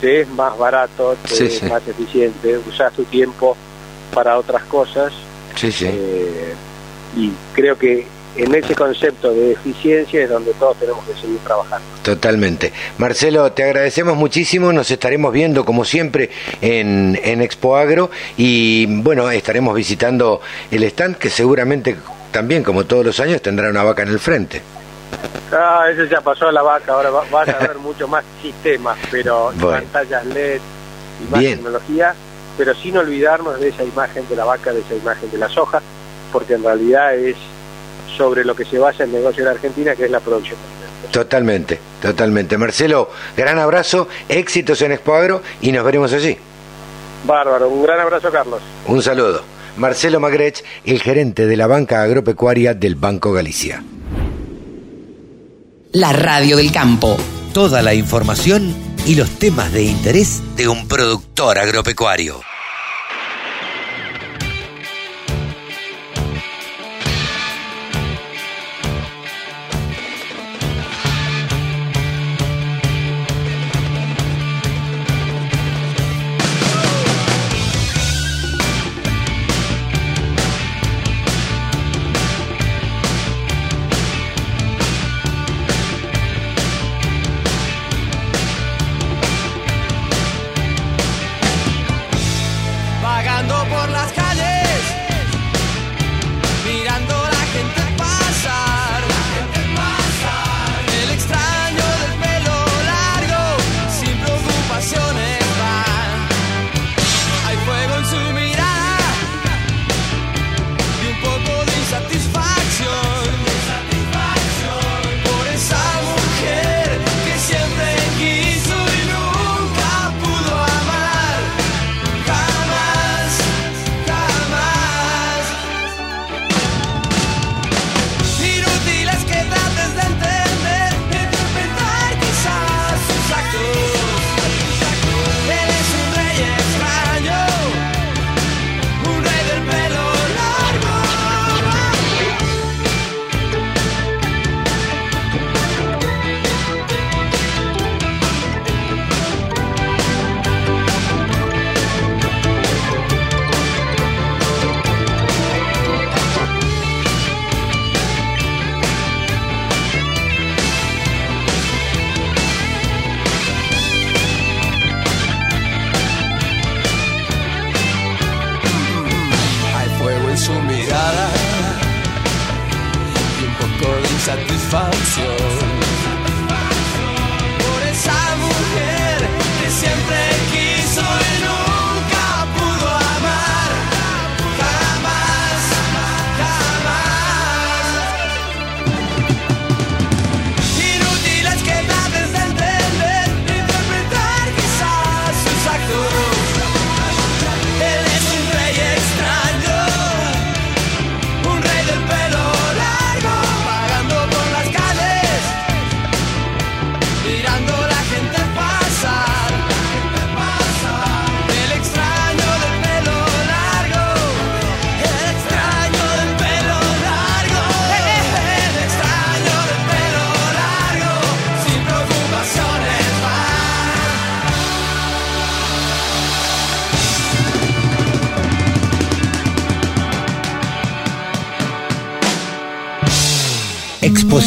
te, es más barato, te Sí, es sí. más eficiente, usas tu tiempo para otras cosas. Eh, y creo que en ese concepto de eficiencia es donde todos tenemos que seguir trabajando. Totalmente. Marcelo, te agradecemos muchísimo. Nos estaremos viendo, como siempre, en, en Expo Agro. Y bueno, estaremos visitando el stand que seguramente también, como todos los años, tendrá una vaca en el frente. Ah, eso ya pasó a la vaca, ahora va- vas a <laughs> ver mucho más sistemas, pero Bueno. pantallas LED y más Bien. tecnología, pero sin olvidarnos de esa imagen de la vaca, de esa imagen de la soja, porque en realidad es sobre lo que se basa el negocio de la Argentina, que es la producción. Totalmente, totalmente. Marcelo, gran abrazo, éxitos en Expo Agro y nos veremos allí. Bárbaro, un gran abrazo, Carlos. Un saludo. Marcelo Magrech, el gerente de la banca agropecuaria del Banco Galicia. La radio del campo. Toda la información y los temas de interés de un productor agropecuario.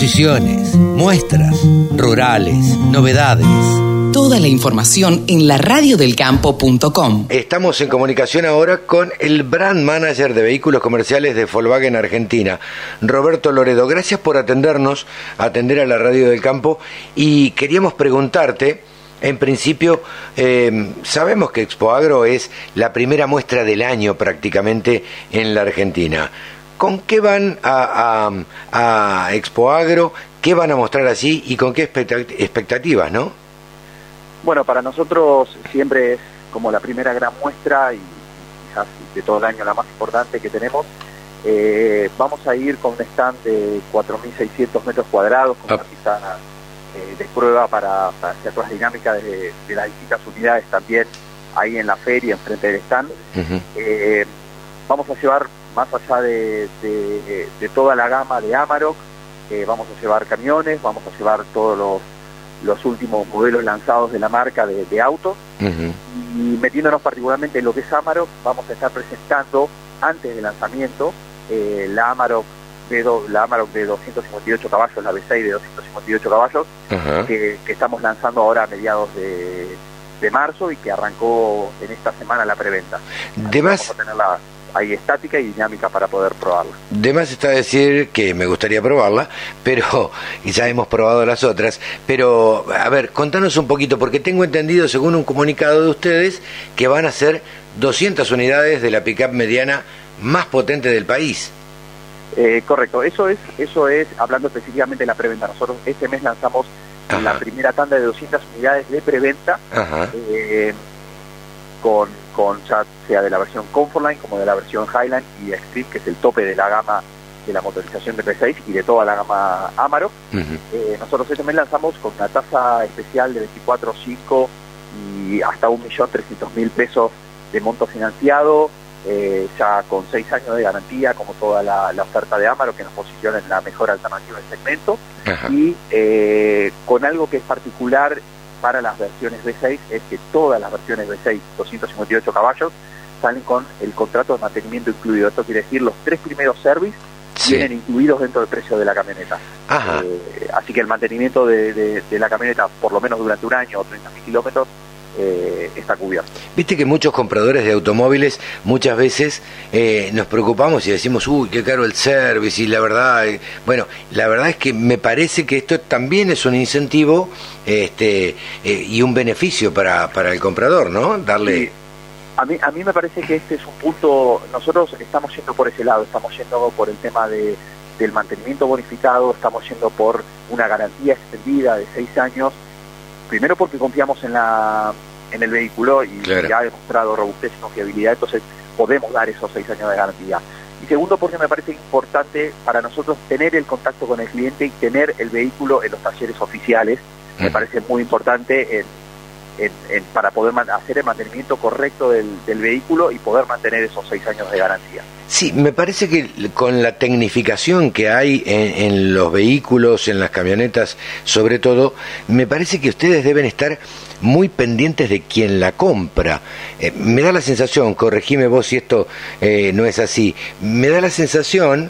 Exposiciones, muestras, rurales, novedades. Toda la información en laradiodelcampo.com. Estamos en comunicación ahora con el brand manager de vehículos comerciales de Volkswagen Argentina, Roberto Loredo. Gracias por atendernos, atender a la Radio del Campo y queríamos preguntarte, en principio, eh, sabemos que Expo Agro es la primera muestra del año prácticamente en la Argentina. ¿Con qué van a, a, a Expo Agro? ¿Qué van a mostrar así y con qué expectat- expectativas, no? Bueno, para nosotros siempre es como la primera gran muestra y quizás de todo el año la más importante que tenemos. Eh, vamos a ir con un stand de 4.600 metros cuadrados con una pista eh, de prueba para, para hacer las dinámicas de, de las distintas unidades también ahí en la feria, enfrente del stand. Eh, vamos a llevar más allá de, de- de toda la gama de Amarok, eh, vamos a llevar camiones, vamos a llevar todos los, los últimos modelos lanzados de la marca de, de autos. Y metiéndonos particularmente en lo que es Amarok, vamos a estar presentando antes del lanzamiento eh, la Amarok de do- la Amarok de 258 caballos, la V6 de 258 caballos, que, que estamos lanzando ahora a mediados de, de marzo y que arrancó en esta semana la preventa. De más, Vamos a tenerla ahí estática y dinámica para poder probarla. De más está decir que me gustaría probarla, pero <laughs> y ya hemos probado las otras. Pero, a ver, contanos un poquito, porque tengo entendido, según un comunicado de ustedes, que van a ser 200 unidades de la pickup mediana más potente del país. Eh, correcto, eso es, eso es, hablando específicamente de la preventa, nosotros este mes lanzamos la primera tanda de 200 unidades de preventa, eh, con, con ya sea de la versión Comfortline como de la versión Highline y Extreme, que es el tope de la gama de la motorización de P6 y de toda la gama Amarok. Eh, nosotros este mes lanzamos con una tasa especial de 24.5 y hasta 1.300.000 pesos de monto financiado, eh, ya con 6 años de garantía, como toda la, la oferta de Amarok, que nos posiciona en la mejor alternativa del segmento, y eh, con algo que es particular para las versiones V6 es que todas las versiones V6, 258 caballos, salen con el contrato de mantenimiento incluido. Esto quiere decir los tres primeros service vienen incluidos dentro del precio de la camioneta. Eh, así que el mantenimiento de, de- de la camioneta, por lo menos durante un año o 30.000 kilómetros, eh, está cubierto. Viste que muchos compradores de automóviles muchas veces eh, nos preocupamos y decimos, uy, qué caro el service y la verdad, eh, bueno, la verdad es que me parece que esto también es un incentivo este, eh, y un beneficio para, para el comprador, ¿no? Darle... A mí, a mí me parece que este es un punto, nosotros estamos yendo por ese lado, estamos yendo por el tema de, del mantenimiento bonificado, estamos yendo por una garantía extendida de seis años, primero porque confiamos en la en el vehículo y Claro. ya ha demostrado robustez y confiabilidad, entonces podemos dar esos seis años de garantía. Y segundo porque me parece importante para nosotros tener el contacto con el cliente y tener el vehículo en los talleres oficiales, me parece muy importante en, en- en- para poder hacer el mantenimiento correcto del, del vehículo y poder mantener esos seis años de garantía. Sí, me parece que con la tecnificación que hay en, en los vehículos, en las camionetas, sobre todo, me parece que ustedes deben estar muy pendientes de quien la compra. Eh, me da la sensación, corregime vos si esto eh, no es así, me da la sensación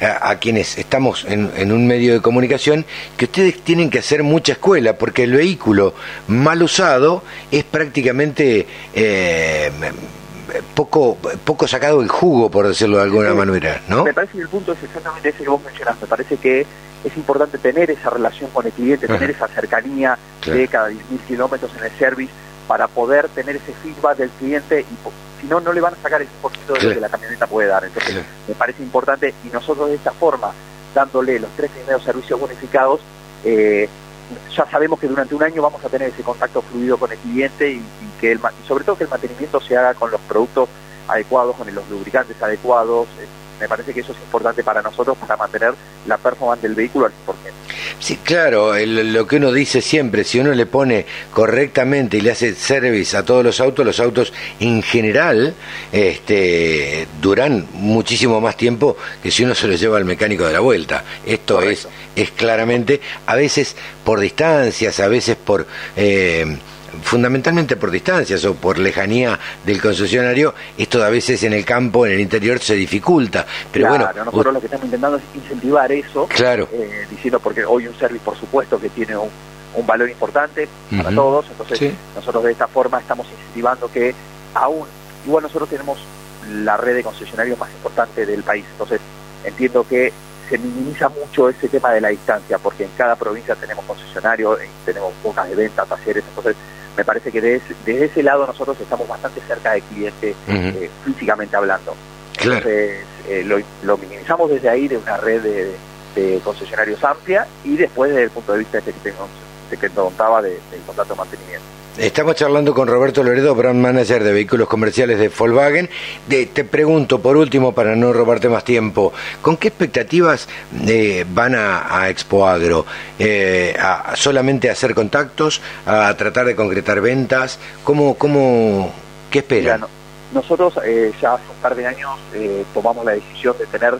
a, a quienes estamos en, en un medio de comunicación que ustedes tienen que hacer mucha escuela porque el vehículo mal usado es prácticamente eh, poco poco sacado el jugo por decirlo de alguna manera no Me parece que el punto es exactamente ese que vos mencionás. Me parece que es importante tener esa relación con el cliente, tener esa cercanía Claro. de cada 10.000 kilómetros en el service para poder tener ese feedback del cliente y si no, no le van a sacar ese poquito de lo que la camioneta puede dar. Entonces, me parece importante y nosotros de esta forma, dándole los tres primeros servicios bonificados, eh, ya sabemos que durante un año vamos a tener ese contacto fluido con el cliente y, y que el, y sobre todo que el mantenimiento se haga con los productos adecuados, con los lubricantes adecuados. Me parece que eso es importante para nosotros para mantener la performance del vehículo al 100%. Sí, claro, el- lo que uno dice siempre, si uno le pone correctamente y le hace service a todos los autos, los autos en general este, duran muchísimo más tiempo que si uno se los lleva al mecánico de la vuelta. Esto es, es claramente, a veces por distancias, a veces por... eh, fundamentalmente por distancias o por lejanía del concesionario, esto a veces en el campo, en el interior, se dificulta. Pero claro, bueno, nosotros lo que estamos intentando es incentivar eso, Claro. eh, diciendo porque hoy un service, por supuesto, que tiene un, un valor importante para todos, entonces Sí. nosotros de esta forma estamos incentivando que aún, igual nosotros tenemos la red de concesionarios más importante del país, entonces entiendo que se minimiza mucho ese tema de la distancia, porque en cada provincia tenemos concesionarios, eh, tenemos bocas de venta, talleres, entonces me parece que desde, desde ese lado nosotros estamos bastante cerca del cliente eh, físicamente hablando. Claro. Entonces, eh, lo, lo minimizamos desde ahí de una red de, de concesionarios amplia y después desde el punto de vista que, tengo, este que te contaba de- del contrato de mantenimiento. Estamos charlando con Roberto Loredo, brand manager de vehículos comerciales de Volkswagen. De- te pregunto, por último, para no robarte más tiempo, ¿con qué expectativas eh, van a, a Expo Agro? Eh, a, a solamente hacer contactos? ¿A tratar de concretar ventas? ¿Cómo, cómo, ¿Qué Mira, esperan? no- nosotros eh, ya hace un par de años eh, tomamos la decisión de tener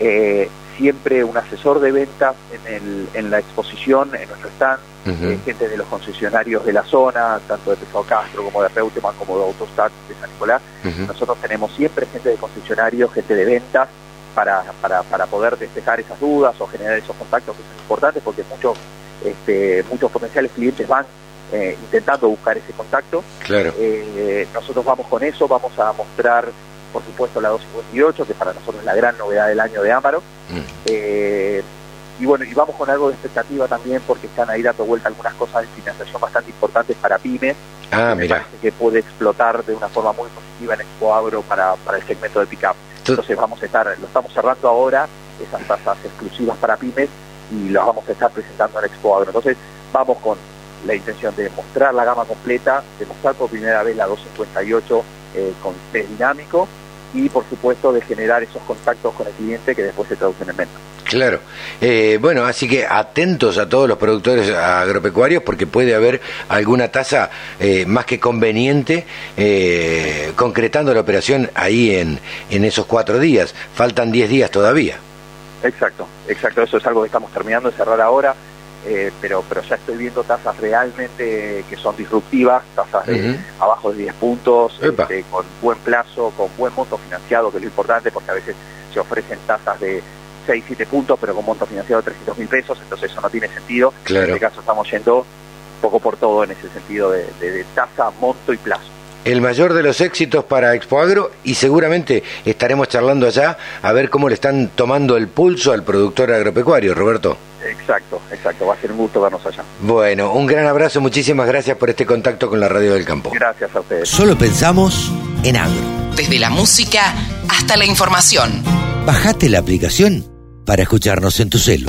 eh, siempre un asesor de ventas en, el, en la exposición, en nuestro stand, eh, gente de los concesionarios de la zona, tanto de Pesado Castro como de Reutemann, como de Autostat de San Nicolás. Nosotros tenemos siempre gente de concesionarios, gente de ventas, para, para, para poder despejar esas dudas o generar esos contactos que son importantes, porque muchos, este, muchos potenciales clientes van eh, intentando buscar ese contacto. Claro. Eh, nosotros vamos con eso, vamos a mostrar, por supuesto, la 258, que para nosotros es la gran novedad del año de Ámaro. Mm. Eh, y bueno, y vamos con algo de expectativa también, porque están ahí dando vuelta algunas cosas de financiación bastante importantes para pymes, Ah, que me mira. parece que puede explotar de una forma muy positiva en Expo Agro para, para el segmento de pickup. Entonces vamos a estar, lo estamos cerrando ahora, esas tasas exclusivas para pymes, y las vamos a estar presentando en Expo Agro. Entonces vamos con la intención de mostrar la gama completa, de mostrar por primera vez la 258 eh, con test dinámico y por supuesto de generar esos contactos con el cliente que después se traducen en venta. Claro. Eh, bueno, así que atentos a todos los productores agropecuarios porque puede haber alguna tasa eh, más que conveniente eh, concretando la operación ahí en, en esos cuatro días. Faltan diez días todavía. Exacto, exacto, eso es algo que estamos terminando de cerrar ahora, eh, pero, pero ya estoy viendo tasas realmente que son disruptivas, tasas de abajo de 10 puntos, este, con buen plazo, con buen monto financiado, que es lo importante, porque a veces se ofrecen tasas de 6, 7 puntos, pero con monto financiado de 300 mil pesos, entonces eso no tiene sentido. Claro. En este caso estamos yendo poco por todo en ese sentido de, de- de tasa, monto y plazo. El mayor de los éxitos para Expo Agro y seguramente estaremos charlando allá a ver cómo le están tomando el pulso al productor agropecuario, Roberto. Exacto, exacto, va a ser un gusto vernos allá. Bueno, un gran abrazo, muchísimas gracias por este contacto con la Radio del Campo. Gracias a ustedes. Solo pensamos en agro. Desde la música hasta la información. Bajate la aplicación para escucharnos en tu celu.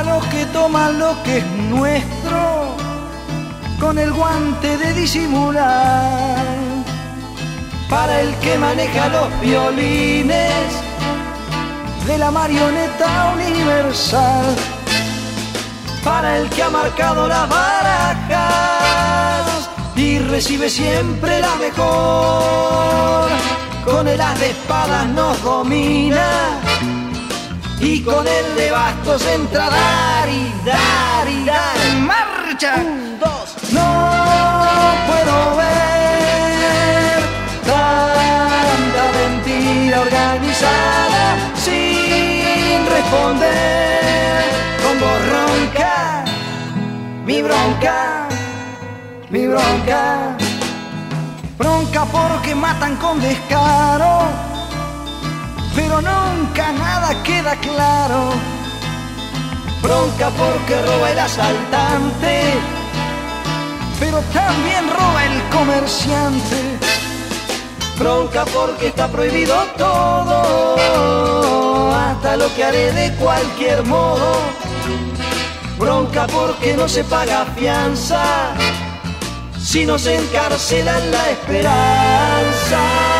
para los que toman lo que es nuestro con el guante de disimular, para el que maneja los violines de la marioneta universal, para el que ha marcado las barajas y recibe siempre la mejor. Con el as de espadas nos domina y con el de bastos entra dar y dar y dar. ¡Marcha! Un, dos. No puedo ver tanta mentira organizada sin responder con voz ronca. Mi bronca, mi bronca. Bronca porque matan con descaro, claro. Bronca porque roba el asaltante, pero también roba el comerciante. Bronca porque está prohibido todo, hasta lo que haré de cualquier modo. Bronca porque no se paga fianza, si no se encarcela la esperanza.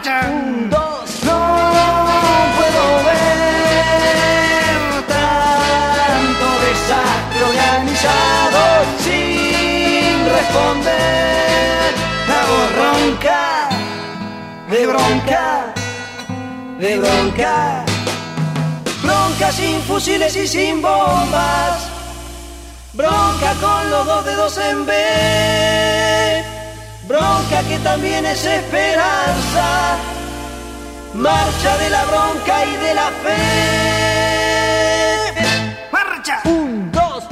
¡Marcha! Un, dos, no puedo ver tanto desastre organizado sin responder. Hago ronca, de bronca, de bronca. Bronca sin fusiles y sin bombas. Bronca con los dos dedos en B. Bronca que también es esperanza. Marcha de la bronca y de la fe. ¡Marcha! Un, dos.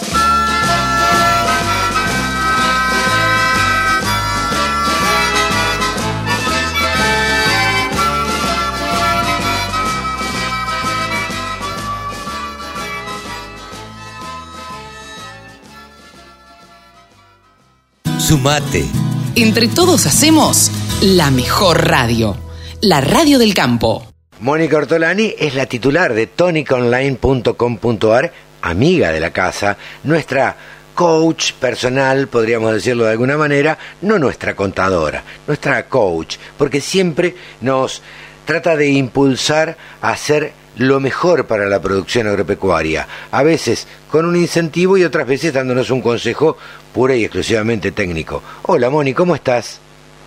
Sumate. Entre todos hacemos la mejor radio, la radio del campo. Mónica Ortolani es la titular de toniconline.com.ar, amiga de la casa, nuestra coach personal, podríamos decirlo de alguna manera, no nuestra contadora, nuestra coach, porque siempre nos trata de impulsar a hacer lo mejor para la producción agropecuaria, a veces con un incentivo y otras veces dándonos un consejo pura y exclusivamente técnico. Hola Moni, ¿cómo estás?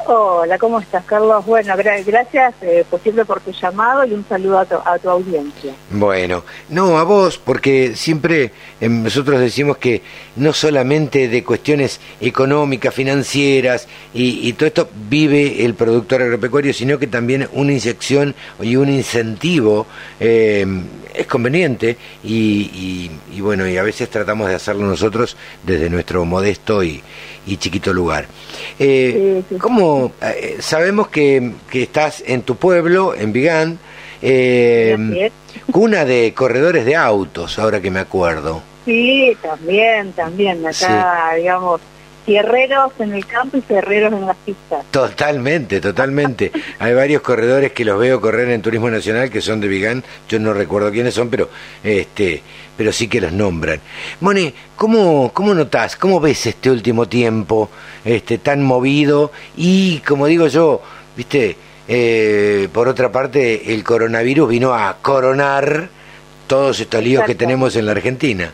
Hola, ¿cómo estás, Carlos? Bueno, gra- gracias eh, por siempre por tu llamado y un saludo a tu, a tu audiencia. Bueno, no a vos, porque siempre eh, nosotros decimos que no solamente de cuestiones económicas, financieras y, todo esto vive el productor agropecuario, sino que también una inyección y un incentivo eh, es conveniente y bueno, y a veces tratamos de hacerlo nosotros desde nuestro modesto y, y chiquito lugar. Eh, ¿Cómo? eh, sabemos que, que estás en tu pueblo, en Vigán, eh, cuna de corredores de autos, ahora que me acuerdo. Sí, también, también. Acá, digamos, fierreros en el campo y fierreros en las pistas. Totalmente, totalmente. <laughs> Hay varios corredores que los veo correr en Turismo Nacional que son de Vigán, yo no recuerdo quiénes son, pero este, pero sí que los nombran. Moni, ¿cómo, cómo notás, cómo ves este último tiempo este, tan movido y, como digo yo, viste, eh, por otra parte, el coronavirus vino a coronar todos estos líos que tenemos en la Argentina.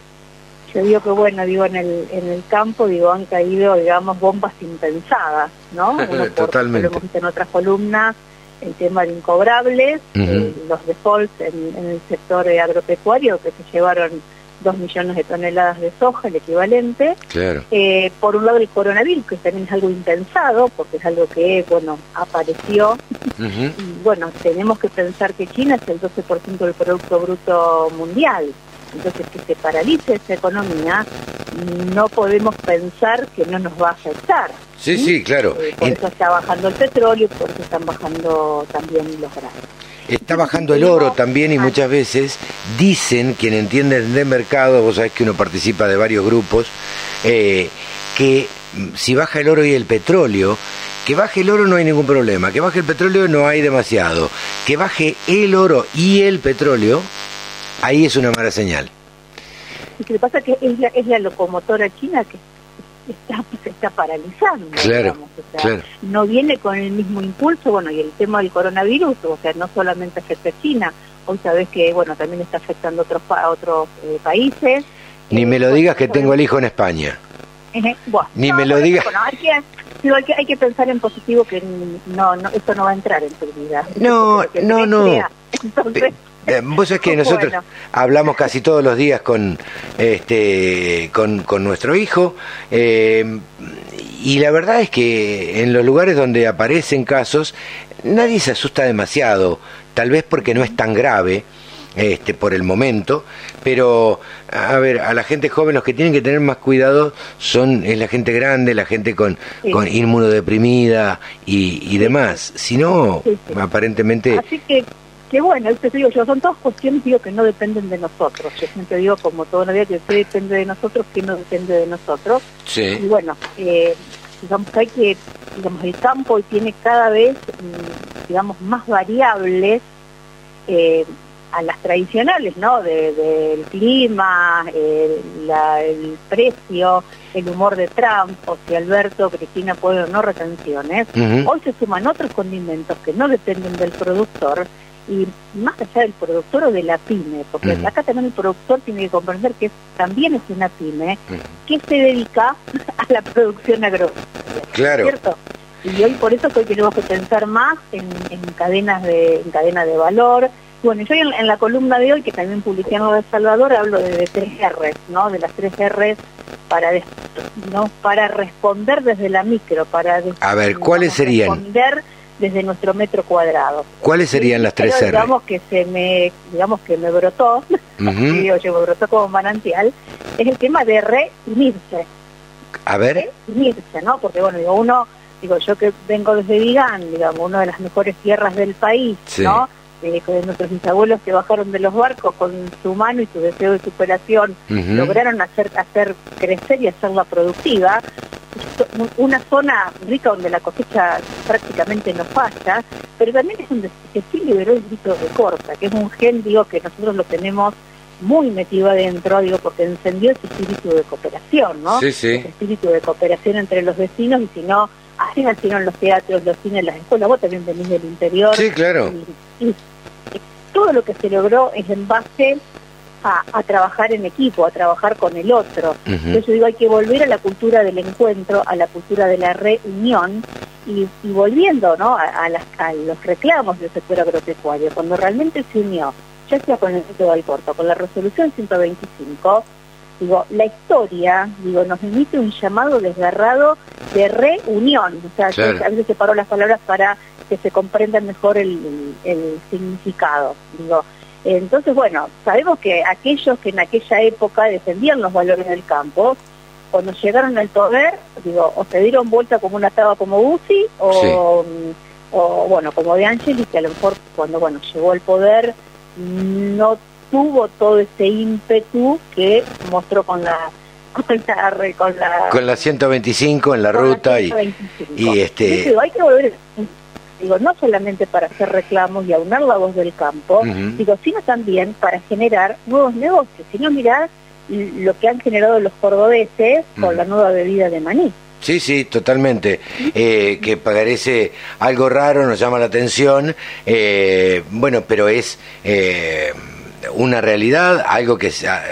Yo digo que, bueno, digo, en el, en el campo, digo, han caído, digamos, bombas impensadas, ¿no? <laughs> Uno por- Totalmente. Lo hemos visto en otras columnas, el tema de incobrables, eh, los defaults en, en el sector agropecuario, que se llevaron dos millones de toneladas de soja, el equivalente. Claro. Eh, por un lado el coronavirus, que también es algo impensado, porque es algo que, bueno, apareció. Y bueno, tenemos que pensar que China es el 12% del Producto Bruto Mundial. Entonces, que se paralice esa economía, no podemos pensar que no nos va a afectar. Sí, sí, claro. Eh, por Y eso está bajando el petróleo, por eso están bajando también los granos. Está bajando el oro también y muchas veces dicen, quien entiende de mercado, vos sabés que uno participa de varios grupos, eh, que si baja el oro y el petróleo, que baje el oro no hay ningún problema, que baje el petróleo no hay demasiado, que baje el oro y el petróleo, ahí es una mala señal. Lo que pasa es que es la, es la locomotora china que está, se está paralizando. Claro, digamos, o sea, claro. no viene con el mismo impulso, bueno, y el tema del coronavirus, o sea, no solamente afecta a China, hoy sabes que, bueno, también está afectando a otros, a otros eh, países. Ni me lo digas que tengo el hijo en España. Ejé, bueno, Ni no, me lo digas. Bueno, hay que, hay que, hay que pensar en positivo que no, no, esto no va a entrar en tu vida. No, no, no. crea. <laughs> Entonces, Eh, Vos sabés que <laughs> nosotros Bueno. hablamos casi todos los días con este con, con nuestro hijo eh, y la verdad es que en los lugares donde aparecen casos nadie se asusta demasiado, tal vez porque no es tan grave este por el momento, pero a ver, a la gente joven los que tienen que tener más cuidado son es la gente grande, la gente con, Sí. con inmunodeprimida y, y demás. Si no, Sí, sí. aparentemente Así que, que bueno, te digo yo, son todas cuestiones digo que no dependen de nosotros. Yo siempre digo, como toda la vida, que sí depende de nosotros, que no depende de nosotros. Y bueno, eh, digamos que hay que, digamos, el campo hoy tiene cada vez, mm, digamos, más variables eh, a las tradicionales, ¿no? De- Del clima, la- el precio, el humor de Trump, o si Alberto, Cristina puede o no retenciones. Hoy se suman otros condimentos que no dependen del productor y más allá del productor o de la pyme, porque acá también el productor tiene que comprender que también es una pyme que se dedica <laughs> a la producción agropecuaria. Claro. ¿Cierto? Y hoy por eso que hoy tenemos que pensar más en, en cadenas de en cadena de valor. Bueno, yo en, en la columna de hoy, que también publiqué en El Salvador, hablo de, de tres R's, ¿no? De las tres R's para, des- ¿no? para responder desde la micro, para des- A ver, ¿cuáles digamos, serían? responder desde nuestro metro cuadrado. ¿Cuáles serían las tres Pero digamos que se me digamos que me brotó, <laughs> Ujú. digo yo, me brotó como manantial, es el tema de reunirse A ver, unirse, ¿no? Porque bueno, digo, uno, digo, yo que vengo desde Vigán, digamos, una de las mejores tierras del país, Sí. ¿no? Eh, con nuestros bisabuelos que bajaron de los barcos con su mano y su deseo de superación, lograron hacer, hacer crecer y hacerla productiva. Una zona rica donde la cosecha prácticamente no falla, pero también es donde se sí liberó el grito de corta, que es un gen, digo, que nosotros lo tenemos muy metido adentro, digo, porque encendió ese espíritu de cooperación, ¿no? Sí, sí. Ese espíritu de cooperación entre los vecinos y si no, así nacieron los teatros, los cines, las escuelas, vos también venís del interior. Sí, claro. Y, y- y todo lo que se logró es en base a, a trabajar en equipo, a trabajar con el otro. Entonces yo digo, hay que volver a la cultura del encuentro, a la cultura de la reunión y, y volviendo ¿no? a, a las- a los reclamos del sector agropecuario, cuando realmente se unió, ya sea con el método del corto, con la resolución 125, digo, la historia, digo, nos emite un llamado desgarrado de reunión, o sea, Claro. yo a veces separo las palabras para que se comprenda mejor el, el significado, digo. Entonces, bueno, sabemos que aquellos que en aquella época defendían los valores del campo, cuando llegaron al poder, digo, o se dieron vuelta como una taba como Bussi, o, o bueno, como de Angeli, que a lo mejor cuando bueno llegó al poder no tuvo todo ese ímpetu que mostró con la con la, con la, con la 125 en la ruta y, 125. y este digo, hay que volver, digo, no solamente para hacer reclamos y aunar la voz del campo, Ujú. digo, sino también para generar nuevos negocios. Si no, lo que han generado los cordobeses con la nueva bebida de maní. Sí, sí, totalmente. Eh, que parece algo raro, nos llama la atención. eh, bueno, pero es eh, una realidad, algo que se, ha-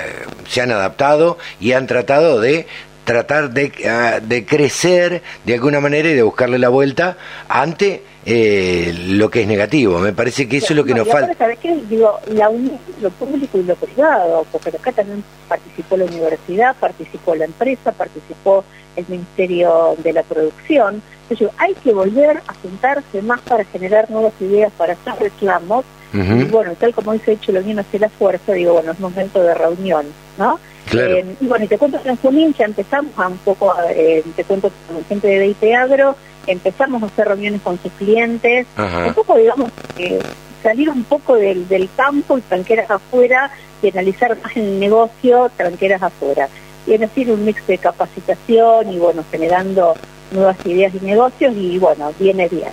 se han adaptado y han tratado de tratar de, ah, de crecer de alguna manera y de buscarle la vuelta ante eh, lo que es negativo. Me parece que eso es lo que No, nos falta. ¿sabes qué? Digo, la unión, lo público y lo privado, porque acá también participó la universidad, participó la empresa, participó el Ministerio de la Producción. Entonces, hay que volver a sentarse más para generar nuevas ideas, para hacer reclamos. Y bueno, tal como dice hecho la unión hace la fuerza, digo, bueno, es momento de reunión, ¿no? Claro. Eh, y bueno, y te cuento ya empezamos a un poco, eh, te cuento con gente de DIT Agro, empezamos a hacer reuniones con sus clientes, Ajá. un poco, digamos, eh, salir un poco del, del campo y tranqueras afuera y analizar más el negocio tranqueras afuera. Y es decir, un mix de capacitación y, bueno, generando nuevas ideas y negocios y, bueno, viene bien.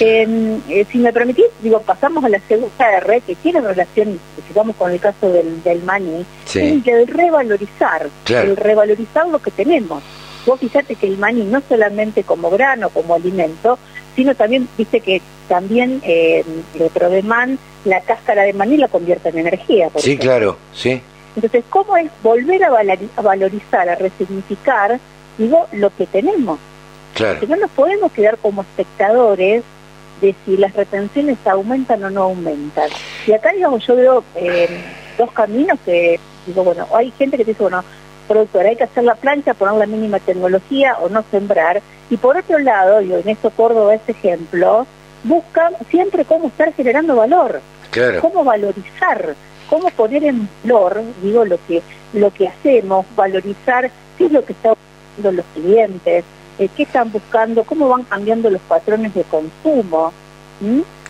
Eh, eh, si me permitís, digo, pasamos a la segunda R, que tiene relación, si vamos con el caso del, del maní, Sí. es el revalorizar, Claro. el revalorizar lo que tenemos. Vos fíjate que el maní no solamente como grano, como alimento, sino también, viste que también eh, de Prodemán la cáscara de maní la convierte en energía. por Sí, ejemplo. claro, sí. Entonces, ¿cómo es volver a, a valorizar, a resignificar, digo, lo que tenemos? Claro. Que no nos podemos quedar como espectadores de si las retenciones aumentan o no aumentan. Y acá, digamos, yo veo eh, dos caminos que, digo, bueno, hay gente que dice, bueno, productora, hay que hacer la plancha, poner la mínima tecnología o no sembrar. Y por otro lado, digo, en esto Córdoba este ejemplo, buscan siempre cómo estar generando valor, Claro. cómo valorizar, cómo poner en valor, digo, lo que, lo que hacemos, valorizar qué es lo que están buscando los clientes, eh, qué están buscando, cómo van cambiando los patrones de consumo.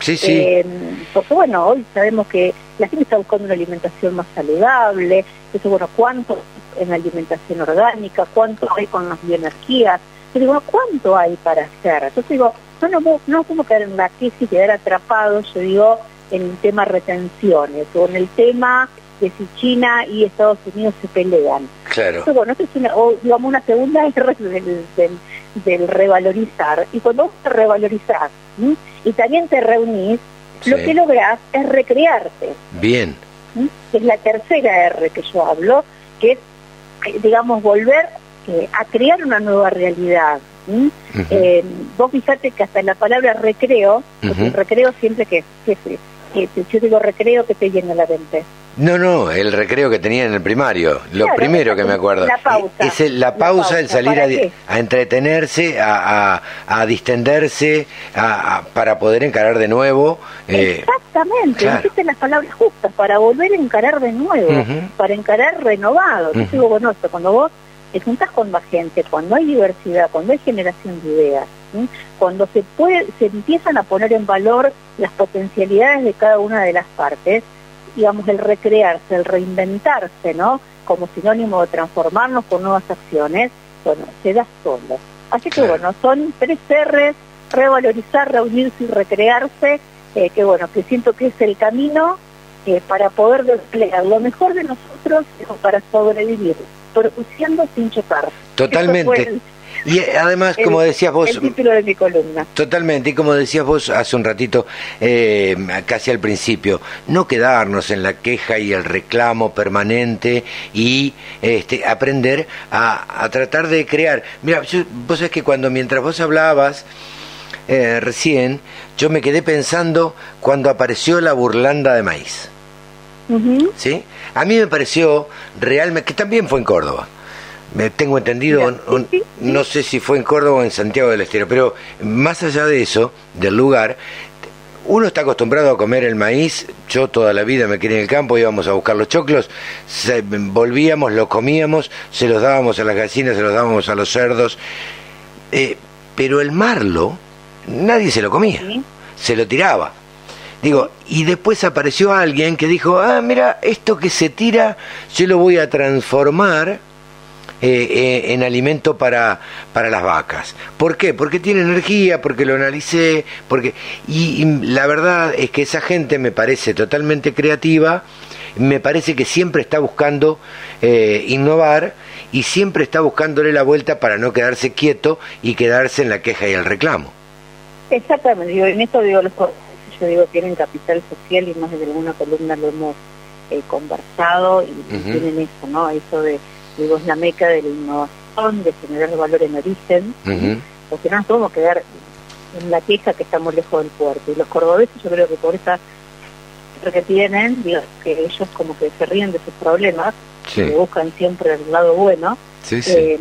Sí, sí. Eh, porque bueno, hoy sabemos que la gente está buscando una alimentación más saludable, eso bueno, cuánto en alimentación orgánica, cuánto hay con las bioenergías, yo digo, ¿cuánto hay para hacer? Entonces digo, no nos no, no podemos caer en la crisis, quedar atrapados, yo digo, en el tema retenciones o en el tema de si China y Estados Unidos se pelean. Claro. Entonces, bueno, esto es una, o, digamos, una segunda <laughs> del, del, del revalorizar. Y cuando vos te revalorizás y también te reunís, lo Sí. que lográs es recrearte. Bien. Que es la tercera R que yo hablo, que es, eh, digamos, volver eh, a crear una nueva realidad. Eh, vos fíjate que hasta la palabra recreo, porque Ujú. el recreo siempre que, que, que- que yo digo recreo que te llena la mente. No, no, el recreo que tenía en el primario, lo Claro, primero que me acuerdo. la pausa. Es el- la La pausa, el salir ¿para a, entretenerse, a, a- a distenderse, para poder encarar de nuevo. eh, Exactamente, claro. dijiste las palabras justas, para volver a encarar de nuevo, para encarar renovado. Yo Ujú. digo, bueno, esto, cuando vos te juntás con más gente, cuando hay diversidad, cuando hay generación de ideas, ¿sí? cuando se puede, se empiezan a poner en valor las potencialidades de cada una de las partes, digamos, el recrearse, el reinventarse, ¿no? Como sinónimo de transformarnos con nuevas acciones, bueno, se da solo. Así que Claro. bueno, son tres R's, revalorizar, reunirse y recrearse, eh, que bueno, que siento que es el camino eh, para poder desplegar lo mejor de nosotros para sobrevivir, produciendo sin chocar. Totalmente. Y eh, además, el- como decías vos, El título de mi columna. Totalmente, y como decías vos hace un ratito, eh, casi al principio, no quedarnos en la queja y el reclamo permanente y este, aprender a, a tratar de crear. Mira, yo- vos sabés que cuando mientras vos hablabas eh, recién, yo me quedé pensando cuando apareció la burlanda de maíz. Ujú. ¿sí? A mí me pareció realmente, que también fue en Córdoba. Me tengo entendido, Ya, un- sí, sí, sí. no sé si fue en Córdoba o en Santiago del Estero, pero más allá de eso, del lugar, uno está acostumbrado a comer el maíz, yo toda la vida me quería en el campo, íbamos a buscar los choclos, se- volvíamos, lo comíamos, se los dábamos a las gallinas, se los dábamos a los cerdos, eh, pero el marlo, nadie se lo comía, se lo tiraba. Digo, y después apareció alguien que dijo, ah, mira, esto que se tira, yo lo voy a transformar eh, eh, en alimento para, para las vacas. ¿Por qué? Porque tiene energía, porque lo analicé, porque... Y, y la verdad es que esa gente me parece totalmente creativa, me parece que siempre está buscando eh, innovar y siempre está buscándole la vuelta para no quedarse quieto y quedarse en la queja y el reclamo. Exactamente, digo, en esto digo, los yo digo, tienen capital social y más de alguna columna lo hemos eh, conversado y, tienen eso, ¿no? Eso de, digo, es la meca de la innovación, de generar valor en origen, porque no nos podemos quedar en la queja que estamos lejos del puerto. Y los cordobeses yo creo que por esa que tienen, digo, que ellos como que se ríen de sus problemas, Sí, que buscan siempre el lado bueno, sí, sí. eh,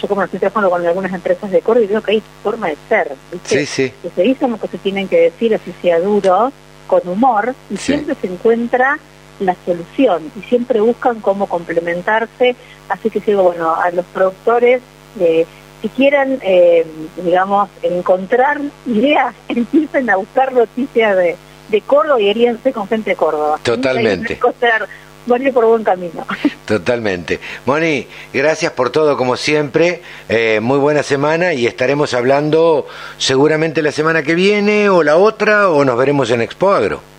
yo como estoy trabajando con algunas empresas de Córdoba y veo que hay forma de ser, ¿viste? Que se dicen lo que se tienen que decir, así sea duro, con humor, y siempre se encuentra la solución, y siempre buscan cómo complementarse, así que digo, bueno, a los productores, eh, si quieran, eh, digamos, encontrar ideas, <laughs> empiecen a buscar noticias de, de Córdoba y eríense con gente de Córdoba. Totalmente. Ir por buen camino. <laughs> Totalmente. Moni, gracias por todo como siempre. Eh, muy buena semana y estaremos hablando seguramente la semana que viene o la otra o nos veremos en Expo Agro.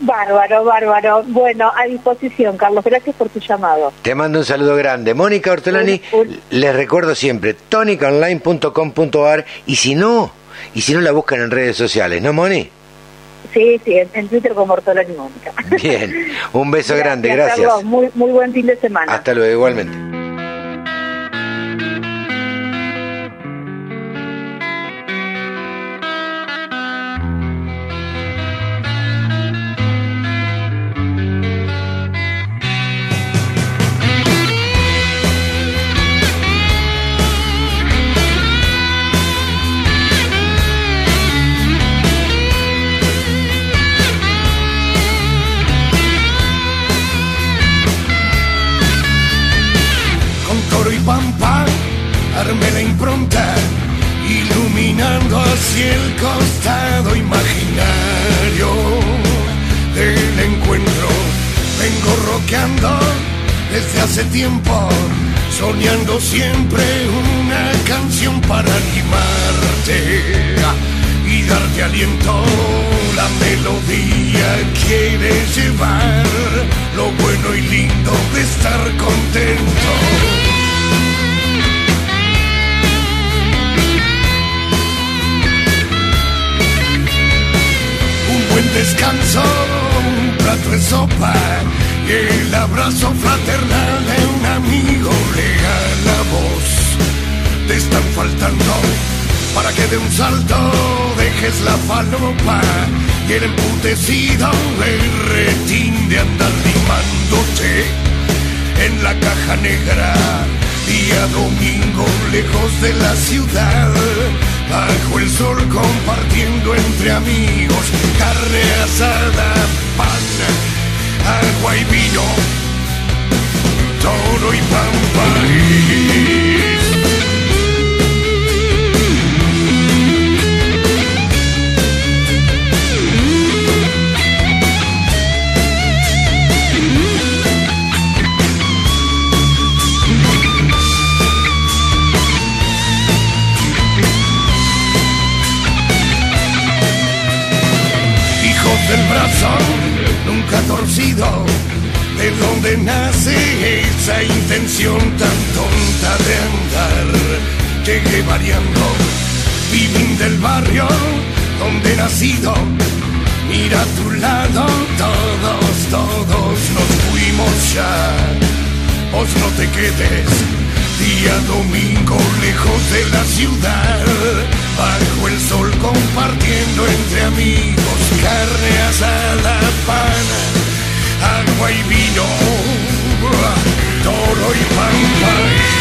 Bárbaro, bárbaro. Bueno, a disposición, Carlos. Gracias por tu llamado. Te mando un saludo grande. Mónica Ortolani, Un- les recuerdo siempre, tonicaonline.com.ar y si no, y si no la buscan en redes sociales, ¿no, Moni? Sí, sí, en, en Twitter como Ortolani Mónica. Bien, un beso grande, gracias. Carlos. Muy, muy buen fin de semana. Hasta luego, igualmente. Iluminando hacia el costado imaginario del encuentro. Vengo roqueando desde hace tiempo, soñando siempre una canción para animarte y darte aliento. La melodía quiere llevar lo bueno y lindo de estar contento. Descanso, un plato de sopa y el abrazo fraternal de un amigo le la voz. Te están faltando para que de un salto dejes la falopa y el emputecido el retín de andar limándote en la caja negra día domingo lejos de la ciudad bajo el sol compartiendo entre amigos carne asada pan agua y vino toro y pampa del brazo nunca torcido, de donde nace esa intención tan tonta de andar. Llegué variando, vivín del barrio donde he nacido. Mira a tu lado, todos, todos nos fuimos ya. Vos no te quedes, día domingo lejos de la ciudad bajo el sol compartiendo entre amigos carne asada, pan, agua y vino, toro y pampa.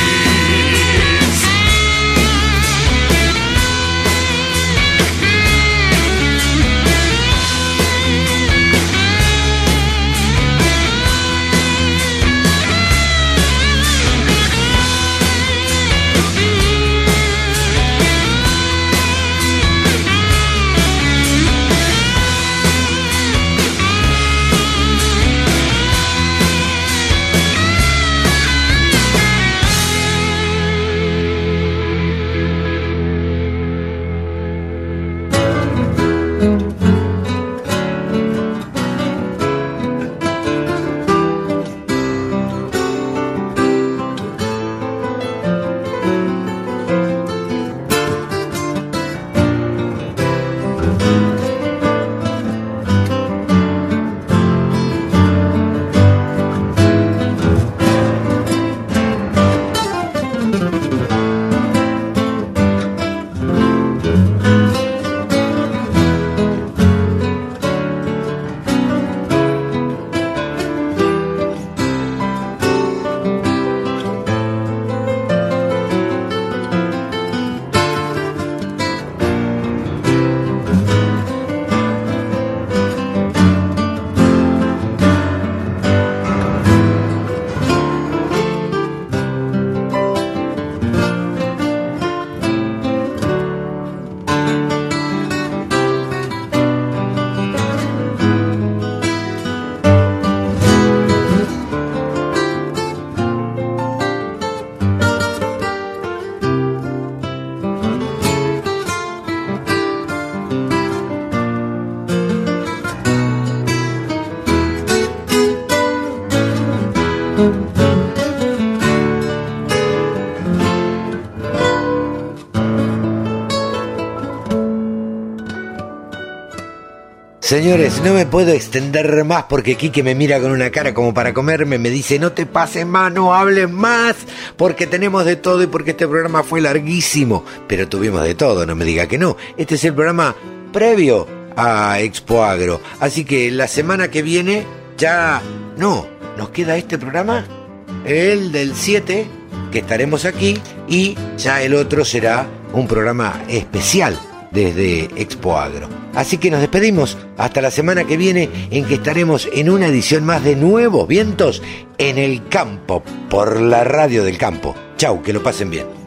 Señores, no me puedo extender más porque Quique me mira con una cara como para comerme, me dice no te pases más, no hables más, porque tenemos de todo y porque este programa fue larguísimo, pero tuvimos de todo, no me diga que no. Este es el programa previo a Expo Agro, así que la semana que viene ya no, nos queda este programa, el del 7, que estaremos aquí, y ya el otro será un programa especial desde Expo Agro. Así que nos despedimos hasta la semana que viene en que estaremos en una edición más de Nuevos Vientos en el campo por la radio del campo. Chau, que lo pasen bien.